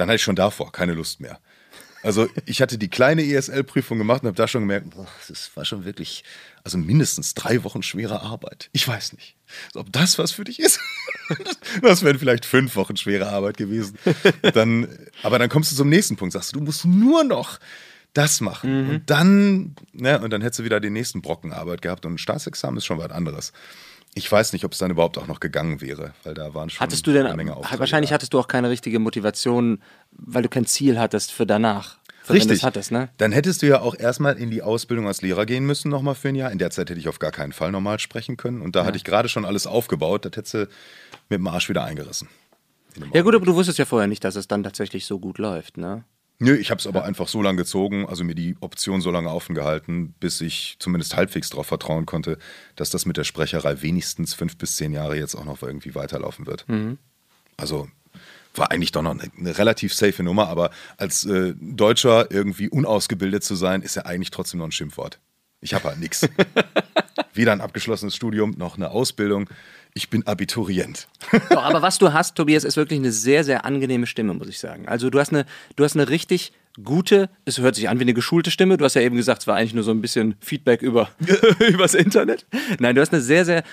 dann hatte ich schon davor keine Lust mehr. Also ich hatte die kleine ESL-Prüfung gemacht und habe da schon gemerkt, boah, das war schon wirklich, also mindestens drei Wochen schwere Arbeit. Ich weiß nicht, ob das was für dich ist. Das wären vielleicht fünf Wochen schwere Arbeit gewesen. Dann, aber dann kommst du zum nächsten Punkt, sagst du, du musst nur noch das machen. Mhm. Und dann, ne, und dann hättest du wieder den nächsten Brocken Arbeit gehabt. Und ein Staatsexamen ist schon was anderes. Ich weiß nicht, ob es dann überhaupt auch noch gegangen wäre, weil da waren schon Hattest du denn, eine Menge Aufträge. wahrscheinlich da. hattest du auch keine richtige Motivation, weil du kein Ziel hattest für danach. Für Richtig. es hattest, ne? Dann hättest du ja auch erstmal in die Ausbildung als Lehrer gehen müssen, nochmal für ein Jahr. In der Zeit hätte ich auf gar keinen Fall normal sprechen können. Und da hatte ich gerade schon alles aufgebaut. Das hättest du mit dem Arsch wieder eingerissen. Ja gut, aber du wusstest ja vorher nicht, dass es dann tatsächlich so gut läuft, ne? Nö, ich habe es aber einfach so lange gezogen, also mir die Option so lange offen gehalten, bis ich zumindest halbwegs darauf vertrauen konnte, dass das mit der Sprecherei wenigstens fünf bis zehn Jahre jetzt auch noch irgendwie weiterlaufen wird. Also war eigentlich doch noch eine, eine relativ safe Nummer, aber als äh, Deutscher irgendwie unausgebildet zu sein, ist ja eigentlich trotzdem noch ein Schimpfwort. Ich habe halt nichts. Weder ein abgeschlossenes Studium noch eine Ausbildung. Ich bin Abiturient. Doch, aber was du hast, Tobias, ist wirklich eine sehr, sehr angenehme Stimme, muss ich sagen. Also du hast eine, du hast eine richtig gute, es hört sich an wie eine geschulte Stimme. Du hast ja eben gesagt, es war eigentlich nur so ein bisschen Feedback über übers Internet. Nein, du hast eine sehr, sehr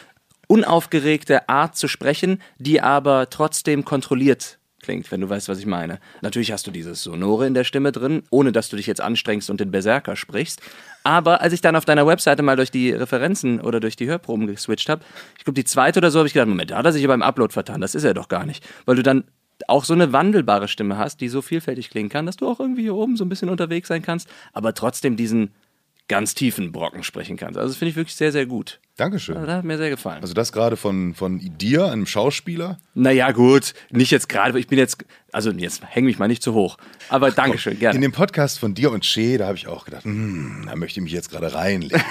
unaufgeregte Art zu sprechen, die aber trotzdem kontrolliert klingt, wenn du weißt, was ich meine. Natürlich hast du dieses Sonore in der Stimme drin, ohne dass du dich jetzt anstrengst und den Berserker sprichst. Aber als ich dann auf deiner Webseite mal durch die Referenzen oder durch die Hörproben geswitcht habe, ich glaube, die zweite oder so, habe ich gedacht, Moment, da hat er sich ja beim Upload vertan. Das ist er doch gar nicht. Weil du dann auch so eine wandelbare Stimme hast, die so vielfältig klingen kann, dass du auch irgendwie hier oben so ein bisschen unterwegs sein kannst, aber trotzdem diesen ganz tiefen Brocken sprechen kannst. Also das finde ich wirklich sehr, sehr gut. Dankeschön. Also, das hat mir sehr gefallen. Also das gerade von, von dir, einem Schauspieler. Naja, gut, nicht jetzt gerade, ich bin jetzt, also jetzt häng mich mal nicht zu hoch. Aber Dankeschön, In gerne. dem Podcast von dir und Che, da habe ich auch gedacht, hm, da möchte ich mich jetzt gerade reinlegen.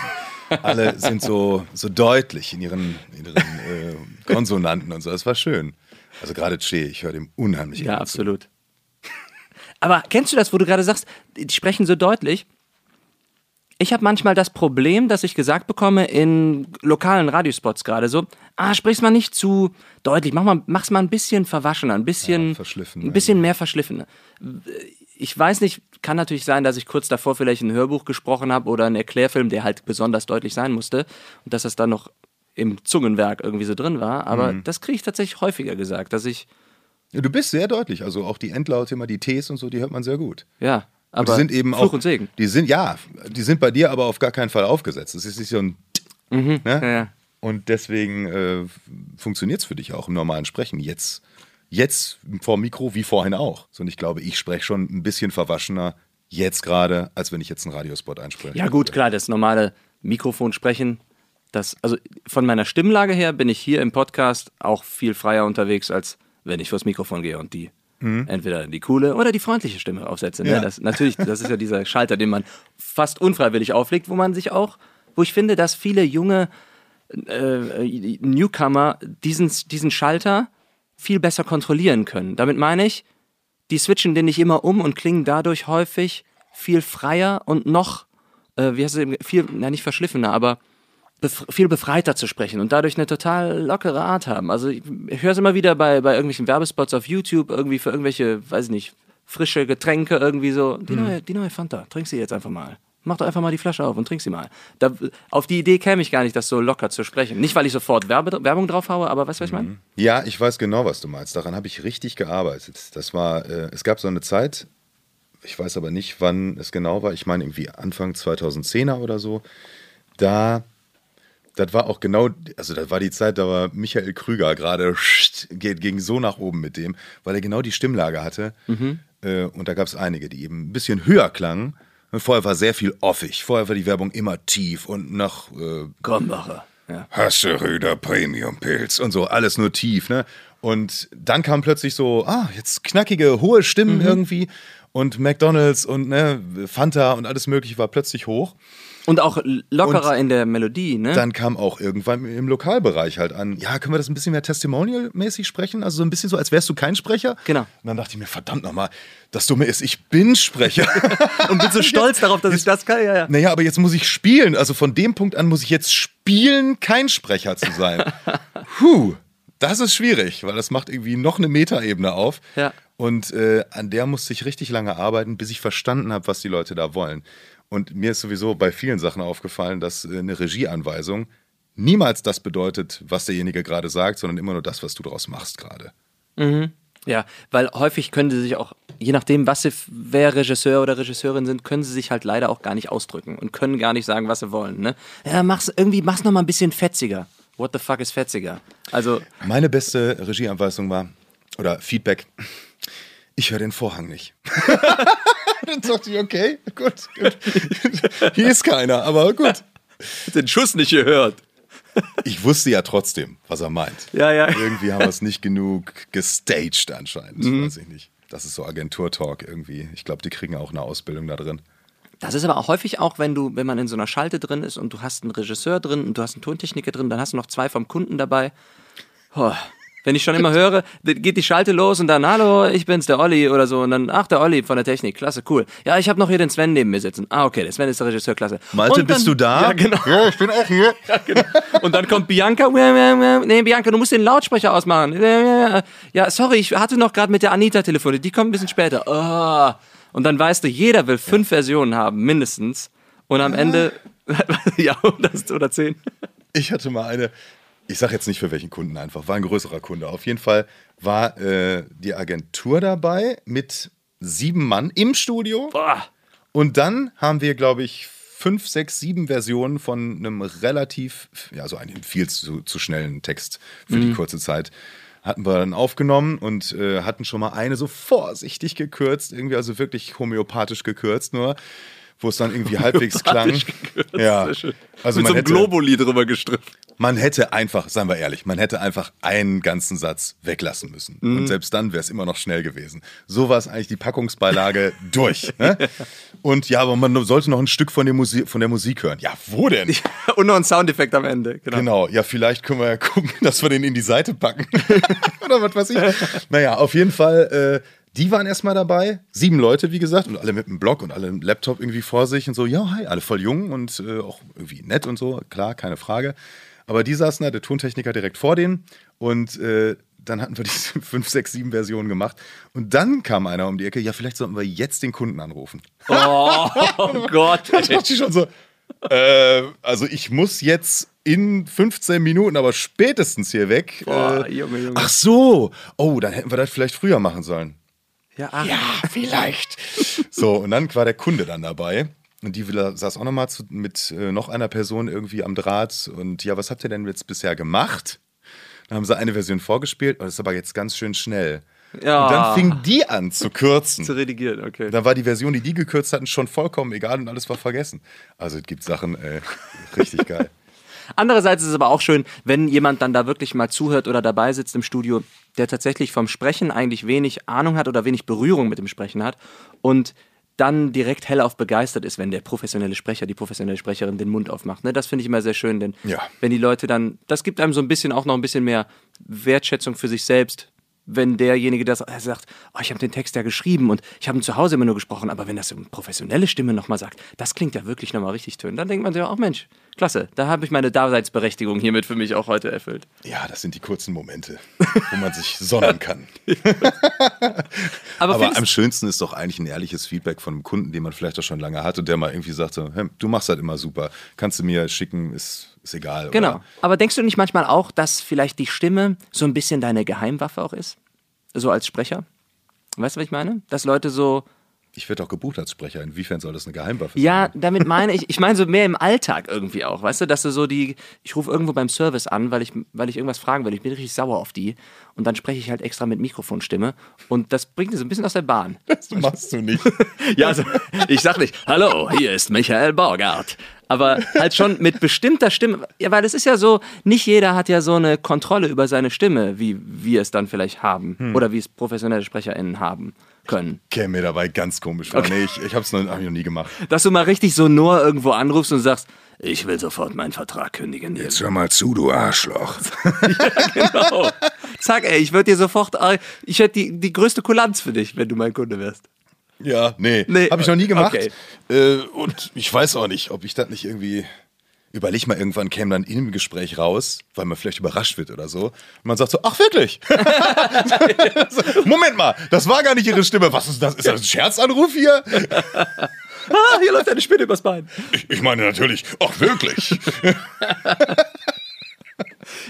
Alle sind so, so deutlich in ihren, in ihren äh, Konsonanten und so. Das war schön. Also gerade Che, ich höre dem unheimlich Ja, absolut. Aber kennst du das, wo du gerade sagst, die sprechen so deutlich? Ich habe manchmal das Problem, dass ich gesagt bekomme in lokalen Radiospots gerade so, ah, sprich's mal nicht zu deutlich, mach mal, mach's mal ein bisschen verwaschener, ein bisschen, Ja, verschliffen, ein bisschen mehr verschliffen. Ich weiß nicht, kann natürlich sein, dass ich kurz davor vielleicht ein Hörbuch gesprochen habe oder einen Erklärfilm, der halt besonders deutlich sein musste und dass das dann noch im Zungenwerk irgendwie so drin war, aber Mhm. das kriege ich tatsächlich häufiger gesagt, dass ich, du bist sehr deutlich. Also auch die Endlaute, immer die Ts und so, die hört man sehr gut. ja, aber die sind eben Fluch auch. und Segen. Die sind, ja, die sind bei dir aber auf gar keinen Fall aufgesetzt. Das ist nicht so ein. ne? ja, ja. Und deswegen äh, funktioniert es für dich auch im normalen Sprechen. Jetzt, jetzt vor Mikro wie vorhin auch. So, und ich glaube, ich spreche schon ein bisschen verwaschener jetzt gerade, als wenn ich jetzt einen Radiospot einspreche. Ja, gut, klar, das normale Mikrofon sprechen. Das, also von meiner Stimmlage her bin ich hier im Podcast auch viel freier unterwegs, als wenn ich vors Mikrofon gehe und die entweder die coole oder die freundliche Stimme aufsetze. Ne? Ja. Das, natürlich, das ist ja dieser Schalter, den man fast unfreiwillig auflegt, wo man sich auch, wo ich finde, dass viele junge äh, Newcomer diesen, diesen Schalter viel besser kontrollieren können. Damit meine ich, die switchen den nicht immer um und klingen dadurch häufig viel freier und noch, äh, wie heißt es, eben, viel, na nicht verschliffener, aber bef viel befreiter zu sprechen und dadurch eine total lockere Art haben. Also ich, ich höre es immer wieder bei, bei irgendwelchen Werbespots auf YouTube, irgendwie für irgendwelche, weiß ich nicht, frische Getränke, irgendwie so, die, neue, die neue Fanta, trink sie jetzt einfach mal. Mach doch einfach mal die Flasche auf und trink sie mal. Da, auf die Idee käme ich gar nicht, das so locker zu sprechen. Nicht, weil ich sofort Werbe, Werbung drauf haue, aber weißt du, was ich meine? Ja, ich weiß genau, was du meinst. Daran habe ich richtig gearbeitet. Das war, äh, es gab so eine Zeit, ich weiß aber nicht, wann es genau war. Ich meine irgendwie Anfang 2010er oder so. Da, das war auch genau, also das war die Zeit, da war Michael Krüger gerade, geht ging so nach oben mit dem, weil er genau die Stimmlage hatte. Äh, und da gab es einige, die eben ein bisschen höher klangen. Vorher war sehr viel offig. Vorher war die Werbung immer tief und nach äh, Krombacher. Ja. Hasseröder Premium Pilz und so, alles nur tief, ne? Und dann kam plötzlich so, ah, jetzt knackige, hohe Stimmen irgendwie und McDonalds und ne, Fanta und alles mögliche war plötzlich hoch. Und auch lockerer in der Melodie, ne? Dann kam auch irgendwann im Lokalbereich halt an, ja, können wir das ein bisschen mehr Testimonial-mäßig sprechen? Also so ein bisschen so, als wärst du kein Sprecher. Genau. Und dann dachte ich mir, verdammt nochmal, das Dumme ist, ich bin Sprecher. und bin so stolz darauf, dass ich das kann. Ja, ja. Naja, aber jetzt muss ich spielen. Also von dem Punkt an muss ich jetzt spielen, kein Sprecher zu sein. Puh, das ist schwierig, weil das macht irgendwie noch eine Metaebene auf. Ja. Und äh, an der musste ich richtig lange arbeiten, bis ich verstanden habe, was die Leute da wollen. Und mir ist sowieso bei vielen Sachen aufgefallen, dass äh, eine Regieanweisung niemals das bedeutet, was derjenige gerade sagt, sondern immer nur das, was du daraus machst gerade. Ja, weil häufig können sie sich auch, je nachdem, was sie, wer Regisseur oder Regisseurin sind, können sie sich halt leider auch gar nicht ausdrücken und können gar nicht sagen, was sie wollen. Ne? Ja, mach's irgendwie, mach's noch mal ein bisschen fetziger. What the fuck ist fetziger? Also, Meine beste Regieanweisung war, oder Feedback, ich höre den Vorhang nicht. Dann dachte ich, okay, gut, gut. Hier ist keiner, aber gut. den Schuss nicht gehört. Ich wusste ja trotzdem, was er meint. Ja, ja. Irgendwie haben wir es nicht genug gestaged anscheinend. Weiß ich nicht. Das ist so Agentur-Talk irgendwie. Ich glaube, die kriegen auch eine Ausbildung da drin. Das ist aber auch häufig auch, wenn du, wenn man in so einer Schalte drin ist und du hast einen Regisseur drin und du hast einen Tontechniker drin, dann hast du noch zwei vom Kunden dabei. Oh, wenn ich schon immer höre, geht die Schalte los und dann, hallo, ich bin's, der Olli oder so. Und dann, ach, der Olli von der Technik, klasse, cool. Ja, ich habe noch hier den Sven neben mir sitzen. Ah, okay, der Sven ist der Regisseur, klasse. Malte, dann- bist du da? Ja, genau. Ja, ich bin auch hier. Und dann kommt Bianca. Nee, Bianca, du musst den Lautsprecher ausmachen. Ja, sorry, ich hatte noch gerade mit der Anita telefoniert. Die kommt ein bisschen später. Oh. Und dann weißt du, jeder will fünf Versionen haben, mindestens. Und am Ende, ja, das- oder zehn. Ich hatte mal eine, ich sage jetzt nicht für welchen Kunden einfach, war ein größerer Kunde. Auf jeden Fall war äh, die Agentur dabei mit sieben Mann im Studio. Boah. Und dann haben wir, glaube ich, fünf, sechs, sieben Versionen von einem relativ, ja, so einem viel zu, zu schnellen Text für die kurze Zeit. Hatten wir dann aufgenommen und äh, hatten schon mal eine so vorsichtig gekürzt, irgendwie also wirklich homöopathisch gekürzt, nur wo es dann irgendwie halbwegs klang. Ja, also Mit man so einem hätte, Globuli drüber gestrippt. man hätte einfach, seien wir ehrlich, man hätte einfach einen ganzen Satz weglassen müssen. Und selbst dann wäre es immer noch schnell gewesen. So war es eigentlich die Packungsbeilage durch. Ne? Und ja, aber man sollte noch ein Stück von der, Musik, von der Musik hören. Ja, wo denn? Und noch ein Soundeffekt am Ende. Genau. Genau, ja, vielleicht können wir ja gucken, dass wir den in die Seite packen. Oder was weiß ich. Naja, auf jeden Fall, äh, die waren erstmal dabei. Sieben Leute, wie gesagt, und alle mit einem Blog und alle einen Laptop irgendwie vor sich und so. Ja, hi, alle voll jung und äh, auch irgendwie nett und so. Klar, keine Frage. Aber die saßen da, der Tontechniker direkt vor denen. Und äh, dann hatten wir diese fünf, sechs, sieben Versionen gemacht. Und dann kam einer um die Ecke. Ja, vielleicht sollten wir jetzt den Kunden anrufen. Oh Gott. Da dachte ich schon so, äh, also ich muss jetzt in 15 Minuten, aber spätestens hier weg. Boah, äh, Junge, Junge. Ach so, oh, dann hätten wir das vielleicht früher machen sollen. Ja, ach. vielleicht. so, und dann war der Kunde dann dabei. Und die saß auch nochmal mit äh, noch einer Person irgendwie am Draht. Und ja, was habt ihr denn jetzt bisher gemacht? Dann haben sie eine Version vorgespielt, und das ist aber jetzt ganz schön schnell. Ja. Und dann fing die an zu kürzen. Zu redigieren, okay. Da war die Version, die die gekürzt hatten, schon vollkommen egal und alles war vergessen. Also es gibt Sachen, äh, richtig geil. Andererseits ist es aber auch schön, wenn jemand dann da wirklich mal zuhört oder dabei sitzt im Studio, der tatsächlich vom Sprechen eigentlich wenig Ahnung hat oder wenig Berührung mit dem Sprechen hat und dann direkt hellauf begeistert ist, wenn der professionelle Sprecher, die professionelle Sprecherin den Mund aufmacht. Ne? Das finde ich immer sehr schön, denn Ja. wenn die Leute dann, das gibt einem so ein bisschen auch noch ein bisschen mehr Wertschätzung für sich selbst, wenn derjenige das er sagt, oh, ich habe den Text ja geschrieben und ich habe ihn zu Hause immer nur gesprochen, aber wenn das so eine professionelle Stimme nochmal sagt, das klingt ja wirklich nochmal richtig schön, dann denkt man sich auch, Mensch, klasse, da habe ich meine Daseinsberechtigung hiermit für mich auch heute erfüllt. Ja, das sind die kurzen Momente, wo man sich sonnen kann. Aber, Aber am schönsten ist doch eigentlich ein ehrliches Feedback von einem Kunden, den man vielleicht auch schon lange hat und der mal irgendwie sagt, so, hey, du machst das immer super, kannst du mir schicken, ist, ist egal. genau. Oder? Aber denkst du nicht manchmal auch, dass vielleicht die Stimme so ein bisschen deine Geheimwaffe auch ist? So als Sprecher? Weißt du, was ich meine? Dass Leute so, Ich werde auch gebucht als Sprecher, inwiefern soll das eine Geheimwaffe Ja, sein? damit meine ich, ich meine so mehr im Alltag irgendwie auch, weißt du, dass du so die, ich rufe irgendwo beim Service an, weil ich, weil ich irgendwas fragen will, ich bin richtig sauer auf die und dann spreche ich halt extra mit Mikrofonstimme und das bringt die so ein bisschen aus der Bahn. Das machst du nicht. Ja, also ich sag nicht, hallo, hier ist Michael Borgart. Aber halt schon mit bestimmter Stimme, ja, weil es ist ja so, nicht jeder hat ja so eine Kontrolle über seine Stimme, wie wir es dann vielleicht haben oder wie es professionelle SprecherInnen haben können. Käme mir dabei ganz komisch vor. Nee, ich, ich habe es noch, hab noch nie gemacht. Dass du mal richtig so nur irgendwo anrufst und sagst, ich will sofort meinen Vertrag kündigen. Hier. hör mal zu, du Arschloch. Genau. Zack, ey, ich würde dir sofort, äh, ich hätte die, die größte Kulanz für dich, wenn du mein Kunde wärst. Ja, nee, Nee, habe ich noch nie gemacht. okay. Äh, und ich weiß auch nicht, ob ich das nicht irgendwie. Überleg mal, irgendwann käme dann in dem Gespräch raus, weil man vielleicht überrascht wird oder so. Und man sagt so, ach wirklich? Moment mal, das war gar nicht ihre Stimme. Was ist das? Ist das ein Scherzanruf hier? ah, hier läuft eine Spinne übers Bein. Ich, ich meine natürlich, ach wirklich?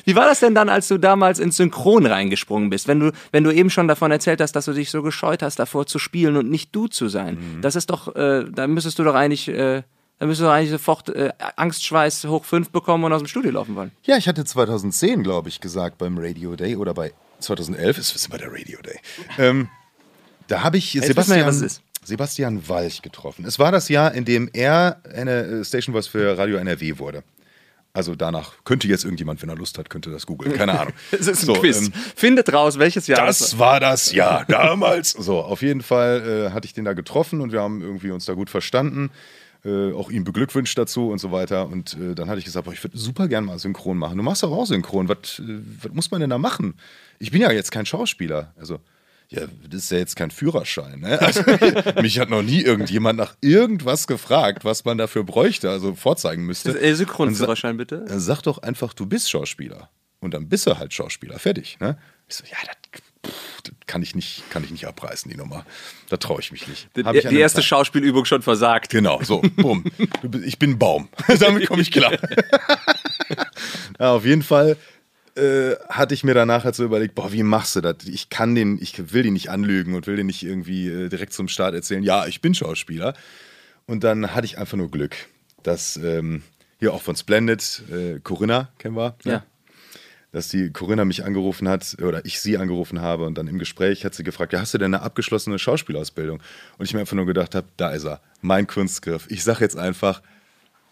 Wie war das denn dann, als du damals ins Synchron reingesprungen bist? Wenn du, wenn du eben schon davon erzählt hast, dass du dich so gescheut hast, davor zu spielen und nicht du zu sein. Mhm. Das ist doch, äh, da müsstest du doch eigentlich, äh, da müsstest du eigentlich sofort äh, Angstschweiß hoch 5 bekommen und aus dem Studio laufen wollen. Ja, ich hatte 2010, glaube ich, gesagt beim Radio Day oder bei 2011, ist es bei der Radio Day. Ähm, da habe ich Jetzt Sebastian, ja, Sebastian Walch getroffen. Es war das Jahr, in dem er eine äh, Station Voice für Radio NRW wurde. Also danach könnte jetzt irgendjemand, wenn er Lust hat, könnte das googeln. Keine Ahnung. Es ist ein so, Quiz. Ähm, Findet raus, welches Jahr. Das war das Jahr damals. so, auf jeden Fall äh, hatte ich den da getroffen und wir haben irgendwie uns da gut verstanden. Äh, auch ihm beglückwünscht dazu und so weiter. Und äh, dann hatte ich gesagt, boah, ich würde super gerne mal synchron machen. Du machst doch auch synchron. Was, äh, was muss man denn da machen? Ich bin ja jetzt kein Schauspieler. Also ja, das ist ja jetzt kein Führerschein. Ne? Also, mich hat noch nie irgendjemand nach irgendwas gefragt, was man dafür bräuchte, also vorzeigen müsste. Ist Synchronführerschein, bitte? Dann sag doch einfach, du bist Schauspieler. Und dann bist du halt Schauspieler. Fertig. Ne? Ich so, ja, das, kann, ich nicht, kann ich nicht abreißen, die Nummer. Da traue ich mich nicht. Die, die erste Zeit. Schauspielübung schon versagt. Genau, so, bumm. Ich bin ein Baum. Damit komme ich klar. ja, auf jeden Fall äh, hatte ich mir danach halt so überlegt, boah, wie machst du das? Ich kann den, ich will den nicht anlügen und will den nicht irgendwie äh, direkt zum Start erzählen, ja, ich bin Schauspieler. Und dann hatte ich einfach nur Glück, dass ähm, hier auch von Splendid, äh, Corinna kennen wir, ne? Dass die Corinna mich angerufen hat oder ich sie angerufen habe und dann im Gespräch hat sie gefragt, ja, hast du denn eine abgeschlossene Schauspielausbildung? Und ich mir einfach nur gedacht habe, da ist er, mein Kunstgriff. Ich sage jetzt einfach,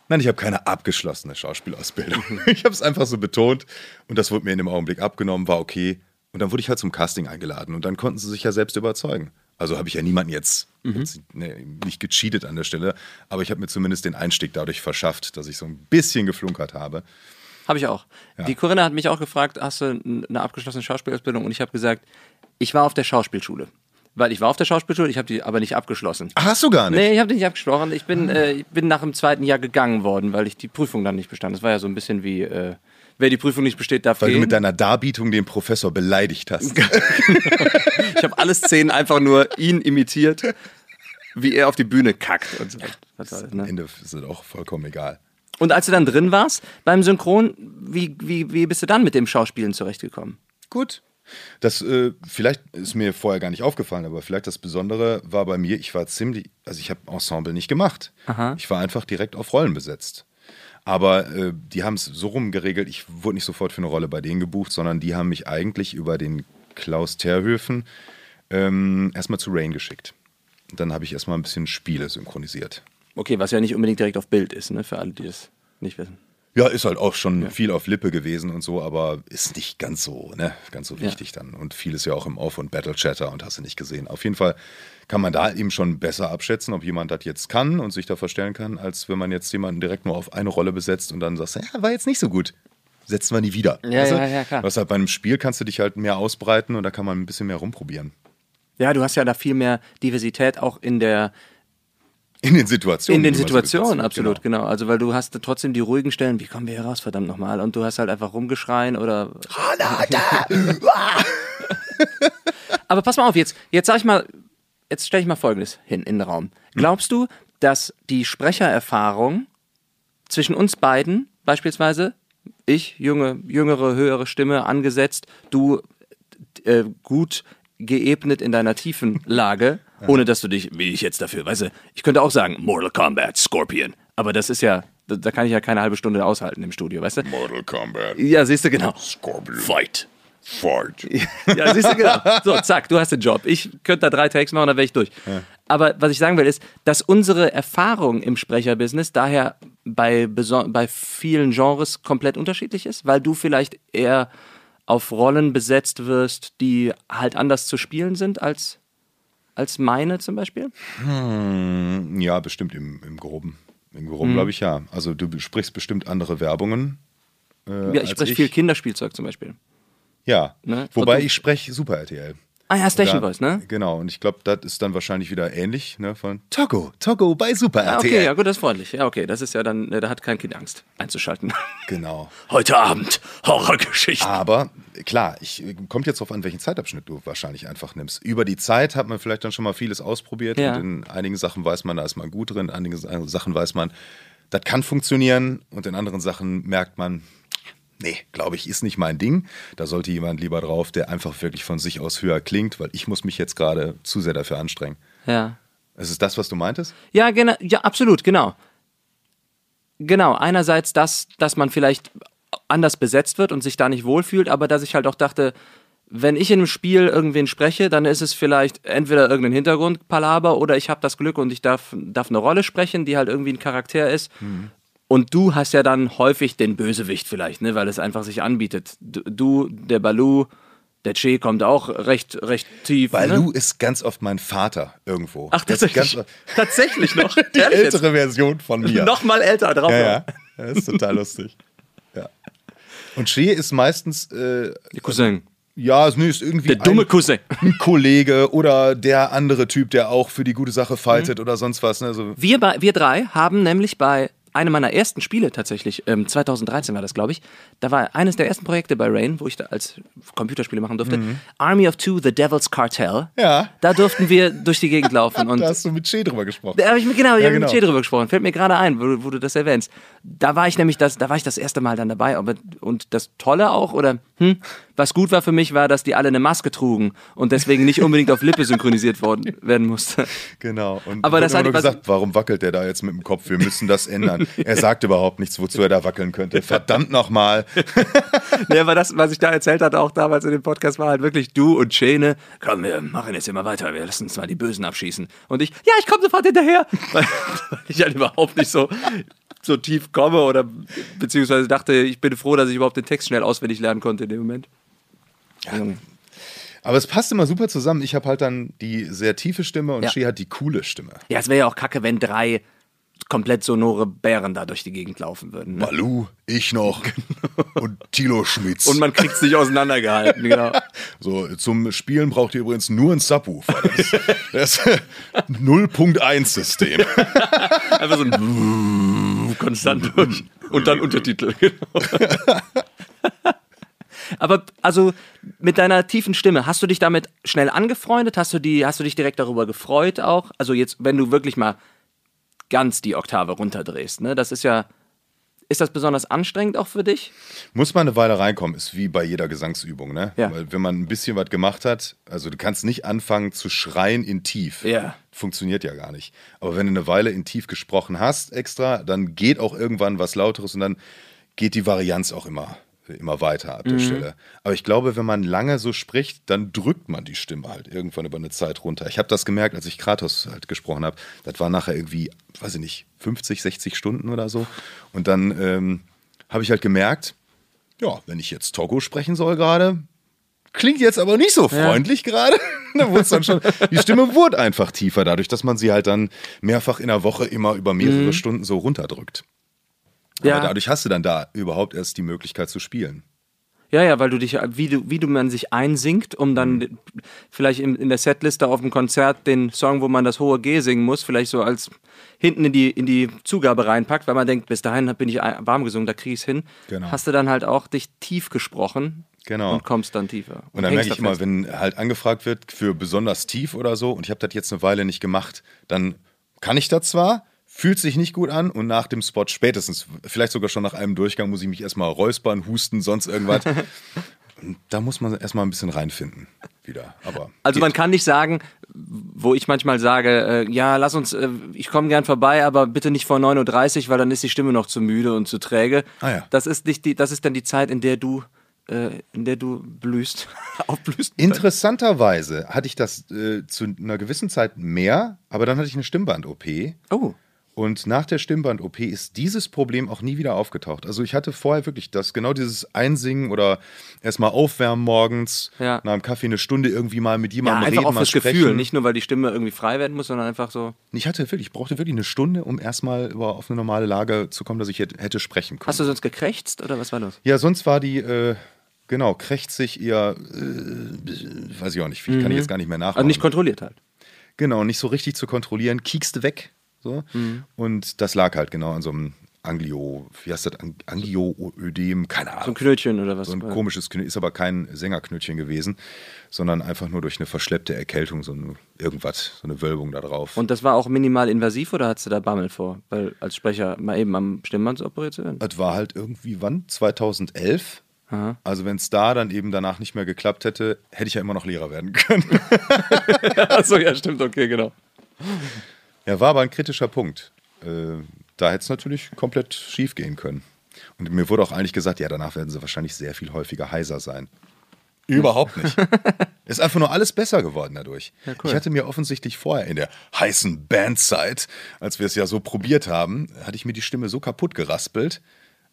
Nein, ich habe keine abgeschlossene Schauspielausbildung. Ich habe es einfach so betont und das wurde mir in dem Augenblick abgenommen, war okay. Und dann wurde ich halt zum Casting eingeladen und dann konnten sie sich ja selbst überzeugen. Also habe ich ja niemanden jetzt, mhm. jetzt nee, nicht gecheatet an der Stelle, aber ich habe mir zumindest den Einstieg dadurch verschafft, dass ich so ein bisschen geflunkert habe. Habe ich auch. Ja. Die Corinna hat mich auch gefragt, hast du eine abgeschlossene Schauspielausbildung? Und ich habe gesagt, ich war auf der Schauspielschule weil ich war auf der Schauspielschule, ich habe die aber nicht abgeschlossen. Ach, hast du gar nicht? Nee, ich habe die nicht abgeschlossen. Ich bin, äh, ich bin nach dem zweiten Jahr gegangen worden, weil ich die Prüfung dann nicht bestand. Das war ja so ein bisschen wie, äh, wer die Prüfung nicht besteht, darf Weil gehen. du mit deiner Darbietung den Professor beleidigt hast. ich habe alle Szenen einfach nur ihn imitiert, wie er auf die Bühne kackt. Und so. Was das, ne? Am Ende ist es auch vollkommen egal. Und als du dann drin warst beim Synchron, wie, wie, wie bist du dann mit dem Schauspielen zurechtgekommen? Gut. Das äh, vielleicht ist mir vorher gar nicht aufgefallen, aber vielleicht das Besondere war bei mir, ich war ziemlich, also ich habe Ensemble nicht gemacht. Aha. Ich war einfach direkt auf Rollen besetzt. Aber äh, die haben es so rum geregelt, ich wurde nicht sofort für eine Rolle bei denen gebucht, sondern die haben mich eigentlich über den Klaus Terhöfen ähm, erstmal zu Rain geschickt. Und dann habe ich erstmal ein bisschen Spiele synchronisiert. Okay, was ja nicht unbedingt direkt auf Bild ist, ne, für alle, die das nicht wissen. Ja, ist halt auch schon ja. viel auf Lippe gewesen und so, aber ist nicht ganz so, ne, ganz so wichtig ja. dann. Und vieles ja auch im Off- und Battle-Chatter und hast du nicht gesehen. Auf jeden Fall kann man da eben schon besser abschätzen, ob jemand das jetzt kann und sich da verstellen kann, als wenn man jetzt jemanden direkt nur auf eine Rolle besetzt und dann sagst, ja, war jetzt nicht so gut. Setzen wir nie wieder. Ja, also, ja, ja, klar. Was halt bei einem Spiel kannst du dich halt mehr ausbreiten und da kann man ein bisschen mehr rumprobieren. Ja, du hast ja da viel mehr Diversität auch in der, in den Situationen. In den Situationen, so absolut, genau. genau. Also, weil du hast trotzdem die ruhigen Stellen, wie kommen wir hier raus, verdammt nochmal? Und du hast halt einfach rumgeschreien oder. Aber pass mal auf, jetzt, jetzt sag ich mal, jetzt stelle ich mal Folgendes hin in den Raum. Glaubst du, dass die Sprechererfahrung zwischen uns beiden, beispielsweise, ich, junge, jüngere, höhere Stimme angesetzt, du äh, gut geebnet in deiner tiefen Lage, ohne dass du dich, wie ich jetzt dafür, weißt du, ich könnte auch sagen, Mortal Kombat, Scorpion. Aber das ist ja, da, da kann ich ja keine halbe Stunde aushalten im Studio, weißt du? Mortal Kombat. Ja, siehst du, genau. Scorpion. Fight. Fight. Ja, siehst du, genau. So, zack, du hast den Job. Ich könnte da drei Takes machen, dann wäre ich durch. Ja. Aber was ich sagen will, ist, dass unsere Erfahrung im Sprecherbusiness daher bei, bei vielen Genres komplett unterschiedlich ist, weil du vielleicht eher auf Rollen besetzt wirst, die halt anders zu spielen sind als als meine zum Beispiel? Hm, ja, bestimmt im, im Groben. Im Groben hm. glaube ich ja. Also du sprichst bestimmt andere Werbungen. Äh, ja, ich spreche viel Kinderspielzeug zum Beispiel. Ja, ne? wobei ich spreche Super RTL. Ah ja, Station Voice, ne? Genau, und ich glaube, das ist dann wahrscheinlich wieder ähnlich, ne, von Togo, Togo bei Super Ah, RTL. okay, ja gut, das ist freundlich. Ja, okay, das ist ja dann, äh, da hat kein Kind Angst einzuschalten. Genau. Heute Abend Horrorgeschichten. Aber klar, ich kommt jetzt darauf an, welchen Zeitabschnitt du wahrscheinlich einfach nimmst. Über die Zeit hat man vielleicht dann schon mal vieles ausprobiert Ja. und in einigen Sachen weiß man, da ist man gut drin, in einigen Sa- Sachen weiß man, das kann funktionieren und in anderen Sachen merkt man, nee, glaube ich, ist nicht mein Ding. Da sollte jemand lieber drauf, der einfach wirklich von sich aus höher klingt, weil ich muss mich jetzt gerade zu sehr dafür anstrengen. Ja. Ist es das, was du meintest? Ja, genau, ja, absolut, genau. Genau, einerseits das, dass man vielleicht anders besetzt wird und sich da nicht wohlfühlt, aber dass ich halt auch dachte, wenn ich in einem Spiel irgendwen spreche, dann ist es vielleicht entweder irgendein Hintergrundpalaber oder ich habe das Glück und ich darf, darf eine Rolle sprechen, die halt irgendwie ein Charakter ist. Und du hast ja dann häufig den Bösewicht vielleicht, ne, weil es einfach sich anbietet. Du, der Balu, der Che kommt auch recht, recht tief. Balu ne? ist ganz oft mein Vater irgendwo. Ach, Das ist tatsächlich. Ganz, tatsächlich noch. die ältere Version von mir. Noch mal älter drauf. Ja, ja. Das ist total lustig. Ja. Und Che ist meistens, äh, Der Cousin. ja, nee, ist irgendwie Der dumme ein, Cousin. ein Kollege oder der andere Typ, der auch für die gute Sache fightet Mhm. oder sonst was. Ne? So, Wir, bei, wir drei haben nämlich bei einem meiner ersten Spiele tatsächlich, ähm, 2013 war das, glaube ich, da war eines der ersten Projekte bei Rain, wo ich da als Computerspiele machen durfte, Army of Two, The Devil's Cartel. Mhm. Ja. Da durften wir durch die Gegend laufen und da hast du mit Che drüber gesprochen. da habe ich mit, genau, ich Ja, hab genau. mit Che drüber gesprochen. Fällt mir gerade ein, wo, wo du das erwähnst. Da war ich nämlich das, da war ich das erste Mal dann dabei. Aber, und das Tolle auch, oder hm, was gut war für mich, war, dass die alle eine Maske trugen und deswegen nicht unbedingt auf Lippe synchronisiert worden, werden musste. Genau. Und Aber das hat- nur gesagt, warum wackelt der da jetzt mit dem Kopf? Wir müssen das ändern. er sagt überhaupt nichts, wozu er da wackeln könnte. Verdammt nochmal. Nee, aber das, was ich da erzählt hatte, auch damals in dem Podcast, war halt wirklich du und Schene. Komm, wir machen jetzt immer weiter. Wir lassen uns mal die Bösen abschießen. Und ich, ja, ich komme sofort hinterher. Weil ich halt überhaupt nicht so, so tief komme oder beziehungsweise dachte, ich bin froh, dass ich überhaupt den Text schnell auswendig lernen konnte in dem Moment. Junge. Aber es passt immer super zusammen. Ich habe halt dann die sehr tiefe Stimme und Ja. Che hat die coole Stimme. Ja, es wäre ja auch kacke, wenn drei komplett sonore Bären da durch die Gegend laufen würden. Ne? Balu, ich noch und Tilo Schmitz. Und man kriegt es nicht auseinandergehalten, genau. So, zum Spielen braucht ihr übrigens nur ein Subwoofer. Das, das 0.1-System. Einfach so ein konstant durch. Und dann Untertitel. Genau. Aber also mit deiner tiefen Stimme, hast du dich damit schnell angefreundet? Hast du, die, hast du dich direkt darüber gefreut auch? Also jetzt, wenn du wirklich mal ganz die Oktave runterdrehst, ne? Das ist ja. Ist das besonders anstrengend auch für dich? Muss man eine Weile reinkommen, ist wie bei jeder Gesangsübung, ne? Ja. Weil wenn man ein bisschen was gemacht hat, also du kannst nicht anfangen zu schreien in tief. Ja. Funktioniert ja gar nicht. Aber wenn du eine Weile in tief gesprochen hast extra, dann geht auch irgendwann was Lauteres und dann geht die Varianz auch immer, immer weiter ab der Stelle. Aber ich glaube, wenn man lange so spricht, dann drückt man die Stimme halt irgendwann über eine Zeit runter. Ich habe das gemerkt, als ich Kratos halt gesprochen habe. Das war nachher irgendwie, weiß ich nicht, 50, 60 Stunden oder so. Und dann ähm, habe ich halt gemerkt, ja, wenn ich jetzt Togo sprechen soll gerade, klingt jetzt aber nicht so freundlich gerade. da wurde dann schon, die Stimme wurde einfach tiefer, dadurch, dass man sie halt dann mehrfach in der Woche immer über mehrere Stunden so runterdrückt. Ja. Aber dadurch hast du dann da überhaupt erst die Möglichkeit zu spielen. Ja, ja, weil du dich, wie du, wie du man sich einsingt, um dann vielleicht in, in der Setliste auf dem Konzert den Song, wo man das hohe G singen muss, vielleicht so als hinten in die, in die Zugabe reinpackt, weil man denkt, bis dahin bin ich warm gesungen, da krieg ich's hin. Genau. Hast du dann halt auch dich tief gesprochen Genau. und kommst dann tiefer. Und dann hängst merke ich immer, wenn halt angefragt wird für besonders tief oder so und ich habe das jetzt eine Weile nicht gemacht, dann kann ich das zwar, fühlt sich nicht gut an und nach dem Spot spätestens, vielleicht sogar schon nach einem Durchgang, muss ich mich erstmal räuspern, husten, sonst irgendwas. da muss man erstmal ein bisschen reinfinden wieder. Aber Also geht. man kann nicht sagen, wo ich manchmal sage, äh, ja, lass uns, äh, ich komme gern vorbei, aber bitte nicht vor 9.30 Uhr, weil dann ist die Stimme noch zu müde und zu träge. Ah ja. Das ist nicht die, das ist dann die Zeit, in der du, äh, in der du blühst, aufblühst. Interessanterweise hatte ich das äh, zu einer gewissen Zeit mehr, aber dann hatte ich eine Stimmband-OP. Oh. Und nach der Stimmband-OP ist dieses Problem auch nie wieder aufgetaucht. Also ich hatte vorher wirklich das, genau dieses Einsingen oder erstmal aufwärmen morgens, Ja. nach dem Kaffee eine Stunde irgendwie mal mit Ja, jemandem einfach reden, auch mal fürs sprechen. Gefühl, nicht nur weil die Stimme irgendwie frei werden muss, sondern einfach so. Ich hatte wirklich, ich brauchte wirklich eine Stunde, um erstmal über- auf eine normale Lage zu kommen, dass ich hätte, sprechen können. Hast du sonst gekrächzt oder was war los? Ja, sonst war die, äh, Genau, krächzig eher, äh, weiß ich auch nicht, kann ich jetzt gar nicht mehr nachmachen. Also nicht kontrolliert halt. Genau, nicht so richtig zu kontrollieren, kiekste weg. So. Mhm. Und das lag halt genau an so einem Anglio, wie heißt das, Ang- Angioödem, keine Ahnung. So ein Knötchen oder was. So ein komisches Knötchen, ist aber kein Sängerknötchen gewesen, sondern einfach nur durch eine verschleppte Erkältung, so ein, irgendwas, so eine Wölbung da drauf. Und das war auch minimal invasiv oder hattest du da Bammel vor? Weil als Sprecher mal eben am Stimmband operiert zu werden? das war halt irgendwie, wann? 2011? Also wenn es da dann eben danach nicht mehr geklappt hätte, hätte ich ja immer noch Lehrer werden können. Achso, ja, stimmt, okay, genau. Ja, war aber ein kritischer Punkt. Äh, da hätte es natürlich komplett schief gehen können. Und mir wurde auch eigentlich gesagt, ja, danach werden sie wahrscheinlich sehr viel häufiger heiser sein. Überhaupt nicht. Ist einfach nur alles besser geworden dadurch. cool. Ich hatte mir offensichtlich vorher in der heißen Bandzeit, als wir es ja so probiert haben, hatte ich mir die Stimme so kaputt geraspelt.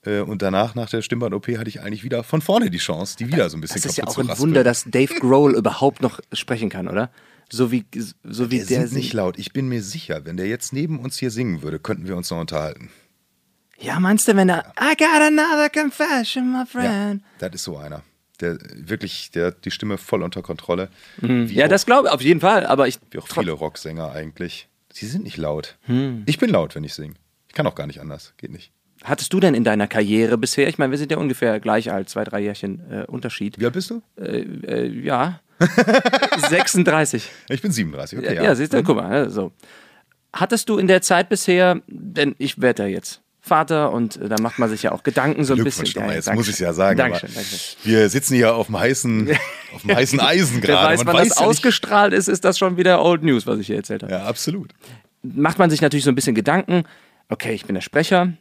Äh, Und danach, nach der Stimmband-OP, hatte ich eigentlich wieder von vorne die Chance, die wieder so ein bisschen Das ist ja auch zu ein. Wunder, dass Dave Grohl überhaupt noch sprechen kann, oder? So wie, so wie Wir der. sind nicht laut. Ich bin mir sicher, wenn der jetzt neben uns hier singen würde, könnten wir uns noch unterhalten. ja, meinst du, wenn er. I got another confession, my friend. Das ist so einer. Der wirklich, der hat die Stimme voll unter Kontrolle. Mhm. Ja, auch, das glaube ich auf jeden Fall, aber ich. wie auch viele Rocksänger eigentlich. Sie sind nicht laut. Hm. Ich bin laut, wenn ich singe. Ich kann auch gar nicht anders. Geht nicht. Hattest du denn in deiner Karriere bisher, ich meine, wir sind ja ungefähr gleich alt, zwei, drei Jährchen äh, Unterschied. Wie alt bist du? Äh, äh, ja. 36. Ich bin 37. Okay, Ja, ja. siehst du, guck mal, ne, so. Hattest du in der Zeit bisher, denn ich werde ja jetzt Vater und äh, da macht man sich ja auch Gedanken so ein bisschen. Nochmal, jetzt muss ich es ja sagen. Dankeschön, Dankeschön. Wir sitzen hier auf dem heißen, auf dem heißen Eisen gerade. weiß, Man wann das ja ausgestrahlt ist, ist das schon wieder Old News, was ich hier erzählt habe. Ja, absolut. macht man sich natürlich so ein bisschen Gedanken, okay, ich bin der Sprecher,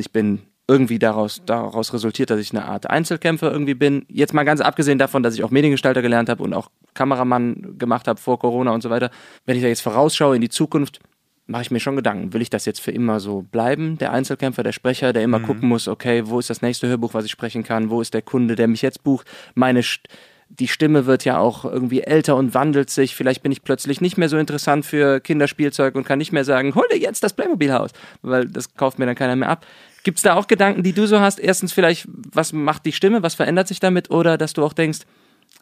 ich bin irgendwie daraus, daraus resultiert, dass ich eine Art Einzelkämpfer irgendwie bin. Jetzt mal ganz abgesehen davon, dass ich auch Mediengestalter gelernt habe und auch Kameramann gemacht habe vor Corona und so weiter. Wenn ich da jetzt vorausschaue in die Zukunft, mache ich mir schon Gedanken. Will ich das jetzt für immer so bleiben, der Einzelkämpfer, der Sprecher, der immer gucken muss, okay, wo ist das nächste Hörbuch, was ich sprechen kann, wo ist der Kunde, der mich jetzt bucht, meine St die Stimme wird ja auch irgendwie älter und wandelt sich. Vielleicht bin ich plötzlich nicht mehr so interessant für Kinderspielzeug und kann nicht mehr sagen, hol dir jetzt das Playmobil-Haus, weil das kauft mir dann keiner mehr ab. Gibt es da auch Gedanken, die du so hast? Erstens vielleicht, was macht die Stimme, was verändert sich damit? Oder dass du auch denkst,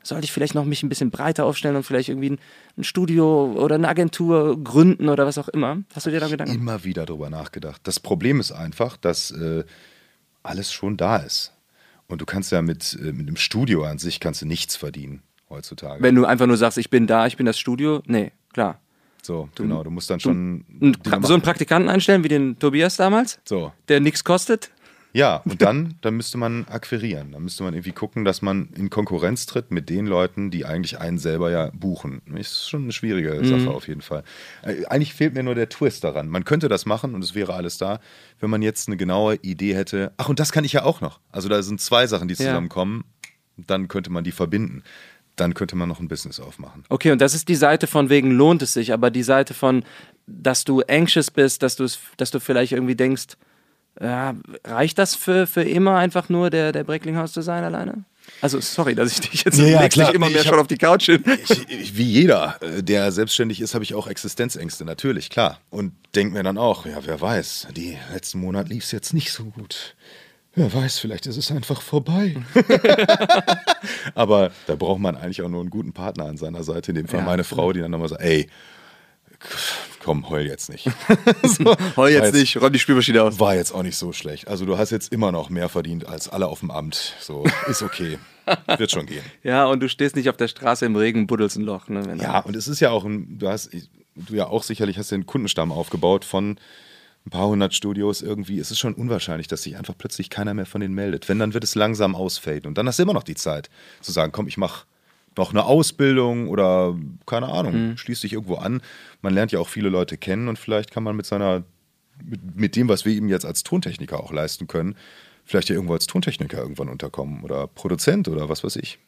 sollte ich vielleicht noch mich ein bisschen breiter aufstellen und vielleicht irgendwie ein, ein Studio oder eine Agentur gründen oder was auch immer? Hast du dir da Gedanken? Immer wieder drüber nachgedacht. Das Problem ist einfach, dass äh, alles schon da ist. Und du kannst ja mit, äh, mit einem Studio an sich kannst du nichts verdienen heutzutage. Wenn du einfach nur sagst, ich bin da, ich bin das Studio, nee, klar. so, genau, du musst dann schon. Dinge so einen Praktikanten einstellen wie den Tobias damals, So. der nichts kostet. Ja, und dann, dann müsste man akquirieren. Dann müsste man irgendwie gucken, dass man in Konkurrenz tritt mit den Leuten, die eigentlich einen selber ja buchen. Ist schon eine schwierige Sache auf jeden Fall. Äh, Eigentlich fehlt mir nur der Twist daran. Man könnte das machen und es wäre alles da, wenn man jetzt eine genaue Idee hätte. Ach, und das kann ich ja auch noch. Also da sind zwei Sachen, die Ja. zusammenkommen. Dann könnte man die verbinden. Dann könnte man noch ein Business aufmachen. Okay, und das ist die Seite von wegen lohnt es sich, aber die Seite von, dass du anxious bist, dass du es, dass du vielleicht irgendwie denkst, ja, reicht das für, für immer einfach nur der, der Breckling-Haus zu sein alleine? Also sorry, dass ich dich jetzt Ja, klar. immer Nee, mehr ich schon hab- auf die Couch hin. Ich, ich, wie jeder, äh, der selbstständig ist, habe ich auch Existenzängste, natürlich, klar. Und denke mir dann auch, ja, wer weiß, die letzten Monat lief es jetzt nicht so gut. Wer weiß, vielleicht ist es einfach vorbei. Aber da braucht man eigentlich auch nur einen guten Partner an seiner Seite, in dem Fall Ja, meine Frau, die dann nochmal sagt, ey, komm, heul jetzt nicht. so, Heul war jetzt nicht, räum die Spülmaschine aus. War jetzt auch nicht so schlecht. Also du hast jetzt immer noch mehr verdient als alle auf dem Amt. So, ist okay. Wird schon gehen. Ja, und du stehst nicht auf der Straße im Regen, buddelst ein Loch. Ne, wenn Ja, und es ist ja auch ein, du hast, du ja auch sicherlich hast den Kundenstamm aufgebaut von ein paar hundert Studios irgendwie. Es ist schon unwahrscheinlich, dass sich einfach plötzlich keiner mehr von denen meldet. Wenn, dann wird es langsam ausfaden. Und dann hast du immer noch die Zeit zu sagen, komm, ich mache noch eine Ausbildung oder keine Ahnung, schließ dich irgendwo an. Man lernt ja auch viele Leute kennen und vielleicht kann man mit seiner, mit, mit dem, was wir ihm jetzt als Tontechniker auch leisten können, vielleicht ja irgendwo als Tontechniker irgendwann unterkommen oder Produzent oder was weiß ich.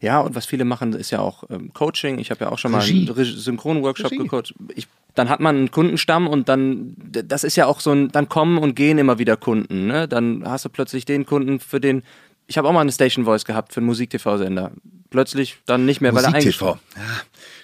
Ja, und was viele machen, ist ja auch ähm, Coaching. Ich habe ja auch schon Regie. mal einen Synchronworkshop gecoacht. Ich, dann hat man einen Kundenstamm und dann, das ist ja auch so ein, dann kommen und gehen immer wieder Kunden. Ne? Dann hast du plötzlich den Kunden, für den, ich habe auch mal eine Station Voice gehabt für einen Musik-TV-Sender. Plötzlich dann nicht mehr, weil er Musik-TV. eingestellt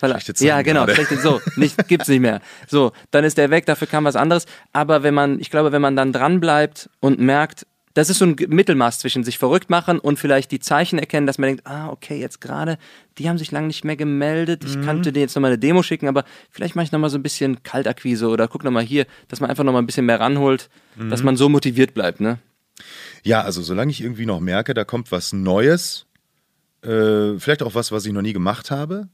weil er, ja, genau, schlechte, so, nicht, gibt's nicht mehr. So, dann ist der weg, dafür kam was anderes. Aber wenn man, ich glaube, wenn man dann dran bleibt und merkt, das ist so ein Mittelmaß zwischen sich verrückt machen und vielleicht die Zeichen erkennen, dass man denkt, ah, okay, jetzt gerade, die haben sich lange nicht mehr gemeldet, ich Mhm. könnte denen jetzt nochmal eine Demo schicken, aber vielleicht mache ich nochmal so ein bisschen Kaltakquise oder guck nochmal hier, dass man einfach nochmal ein bisschen mehr ranholt, Mhm. dass man so motiviert bleibt, ne? Ja, also solange ich irgendwie noch merke, da kommt was Neues, äh, vielleicht auch was, was ich noch nie gemacht habe,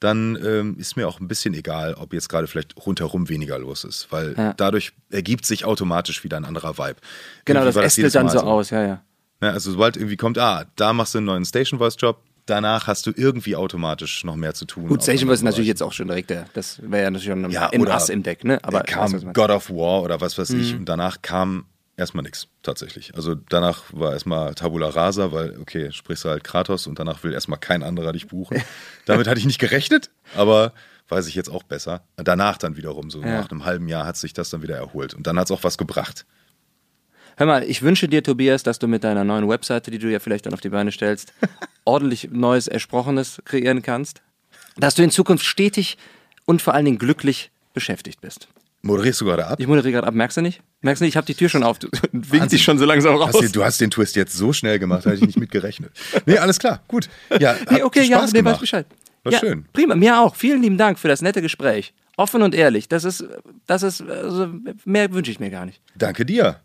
dann ähm, ist mir auch ein bisschen egal, ob jetzt gerade vielleicht rundherum weniger los ist, weil Ja. dadurch ergibt sich automatisch wieder ein anderer Vibe. Genau, Irgendwie das ästelt dann Mal so aus, ja, ja. Ja, also sobald irgendwie kommt, ah, da machst du einen neuen Station Voice Job, danach hast du irgendwie automatisch noch mehr zu tun. Gut, Station anderen ist natürlich jetzt auch schon direkt der, das wäre ja natürlich schon Ja, im oder Ass im Deck, ne? Aber kam meine? God of War oder was weiß Mhm. ich und danach kam erstmal nichts tatsächlich. Also danach war erstmal Tabula Rasa, weil okay, sprichst du halt Kratos und danach will erstmal kein anderer dich buchen. Damit hatte ich nicht gerechnet, aber weiß ich jetzt auch besser. Danach dann wiederum, so Ja. nach einem halben Jahr hat sich das dann wieder erholt und dann hat es auch was gebracht. Hör mal, ich wünsche dir, Tobias, dass du mit deiner neuen Webseite, die du ja vielleicht dann auf die Beine stellst, ordentlich neues Ersprochenes kreieren kannst. Dass du in Zukunft stetig und vor allen Dingen glücklich beschäftigt bist. Moderierst du gerade ab? Ich moderiere gerade ab, merkst du nicht? Merkst du nicht, ich habe die Tür schon auf. Du winkst dich schon so langsam raus. Hast du, du hast den Twist jetzt so schnell gemacht, hatte ich nicht mit gerechnet. Nee, alles klar, gut. Ja, Nee, okay, ja, nee, weiß. Bescheid. War ja, schön. Prima, mir auch. Vielen lieben Dank für das nette Gespräch. Offen und ehrlich. Das ist, das ist, also, mehr wünsche ich mir gar nicht. Danke dir.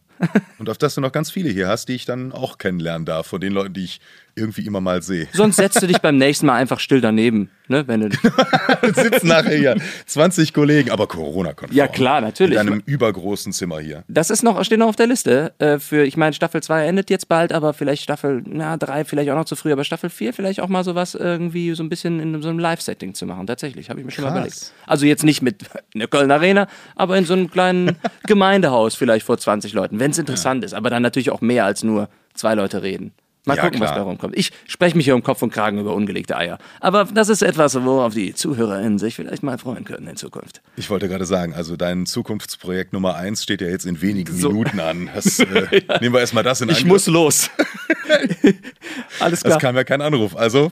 Und auf dass du noch ganz viele hier hast, die ich dann auch kennenlernen darf, von den Leuten, die ich irgendwie immer mal sehe. Sonst setzt du dich beim nächsten Mal einfach still daneben, ne? Wenn du, sitzen nachher hier 20 Kollegen, aber Corona-konform. Ja, klar, natürlich. In einem übergroßen Zimmer hier. Das ist noch, steht noch auf der Liste. Äh, für, ich meine, Staffel 2 endet jetzt bald, aber vielleicht Staffel na, 3 vielleicht auch noch zu früh, aber Staffel 4 vielleicht auch mal sowas irgendwie so ein bisschen in so einem Live-Setting zu machen. Tatsächlich, habe ich mir schon mal Krass. überlegt. Also jetzt nicht mit in der Köln Arena, aber in so einem kleinen Gemeindehaus vielleicht vor 20 Leuten, wenn es interessant ist. Aber dann natürlich auch mehr als nur zwei Leute reden. Mal Ja, gucken, was klar. da rumkommt. Ich spreche mich hier um Kopf und Kragen über ungelegte Eier. Aber das ist etwas, worauf die ZuhörerInnen sich vielleicht mal freuen können in Zukunft. Ich wollte gerade sagen, also dein Zukunftsprojekt Nummer eins steht ja jetzt in wenigen So. Minuten an. Das, äh, Nehmen wir erstmal das in Ich Angriff. muss los. Alles klar. Das kam ja kein Anruf, also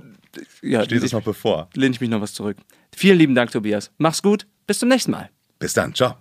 ja, steht es ich- noch bevor. lehne ich mich noch was zurück. Vielen lieben Dank, Tobias. Mach's gut. Bis zum nächsten Mal. Bis dann, ciao.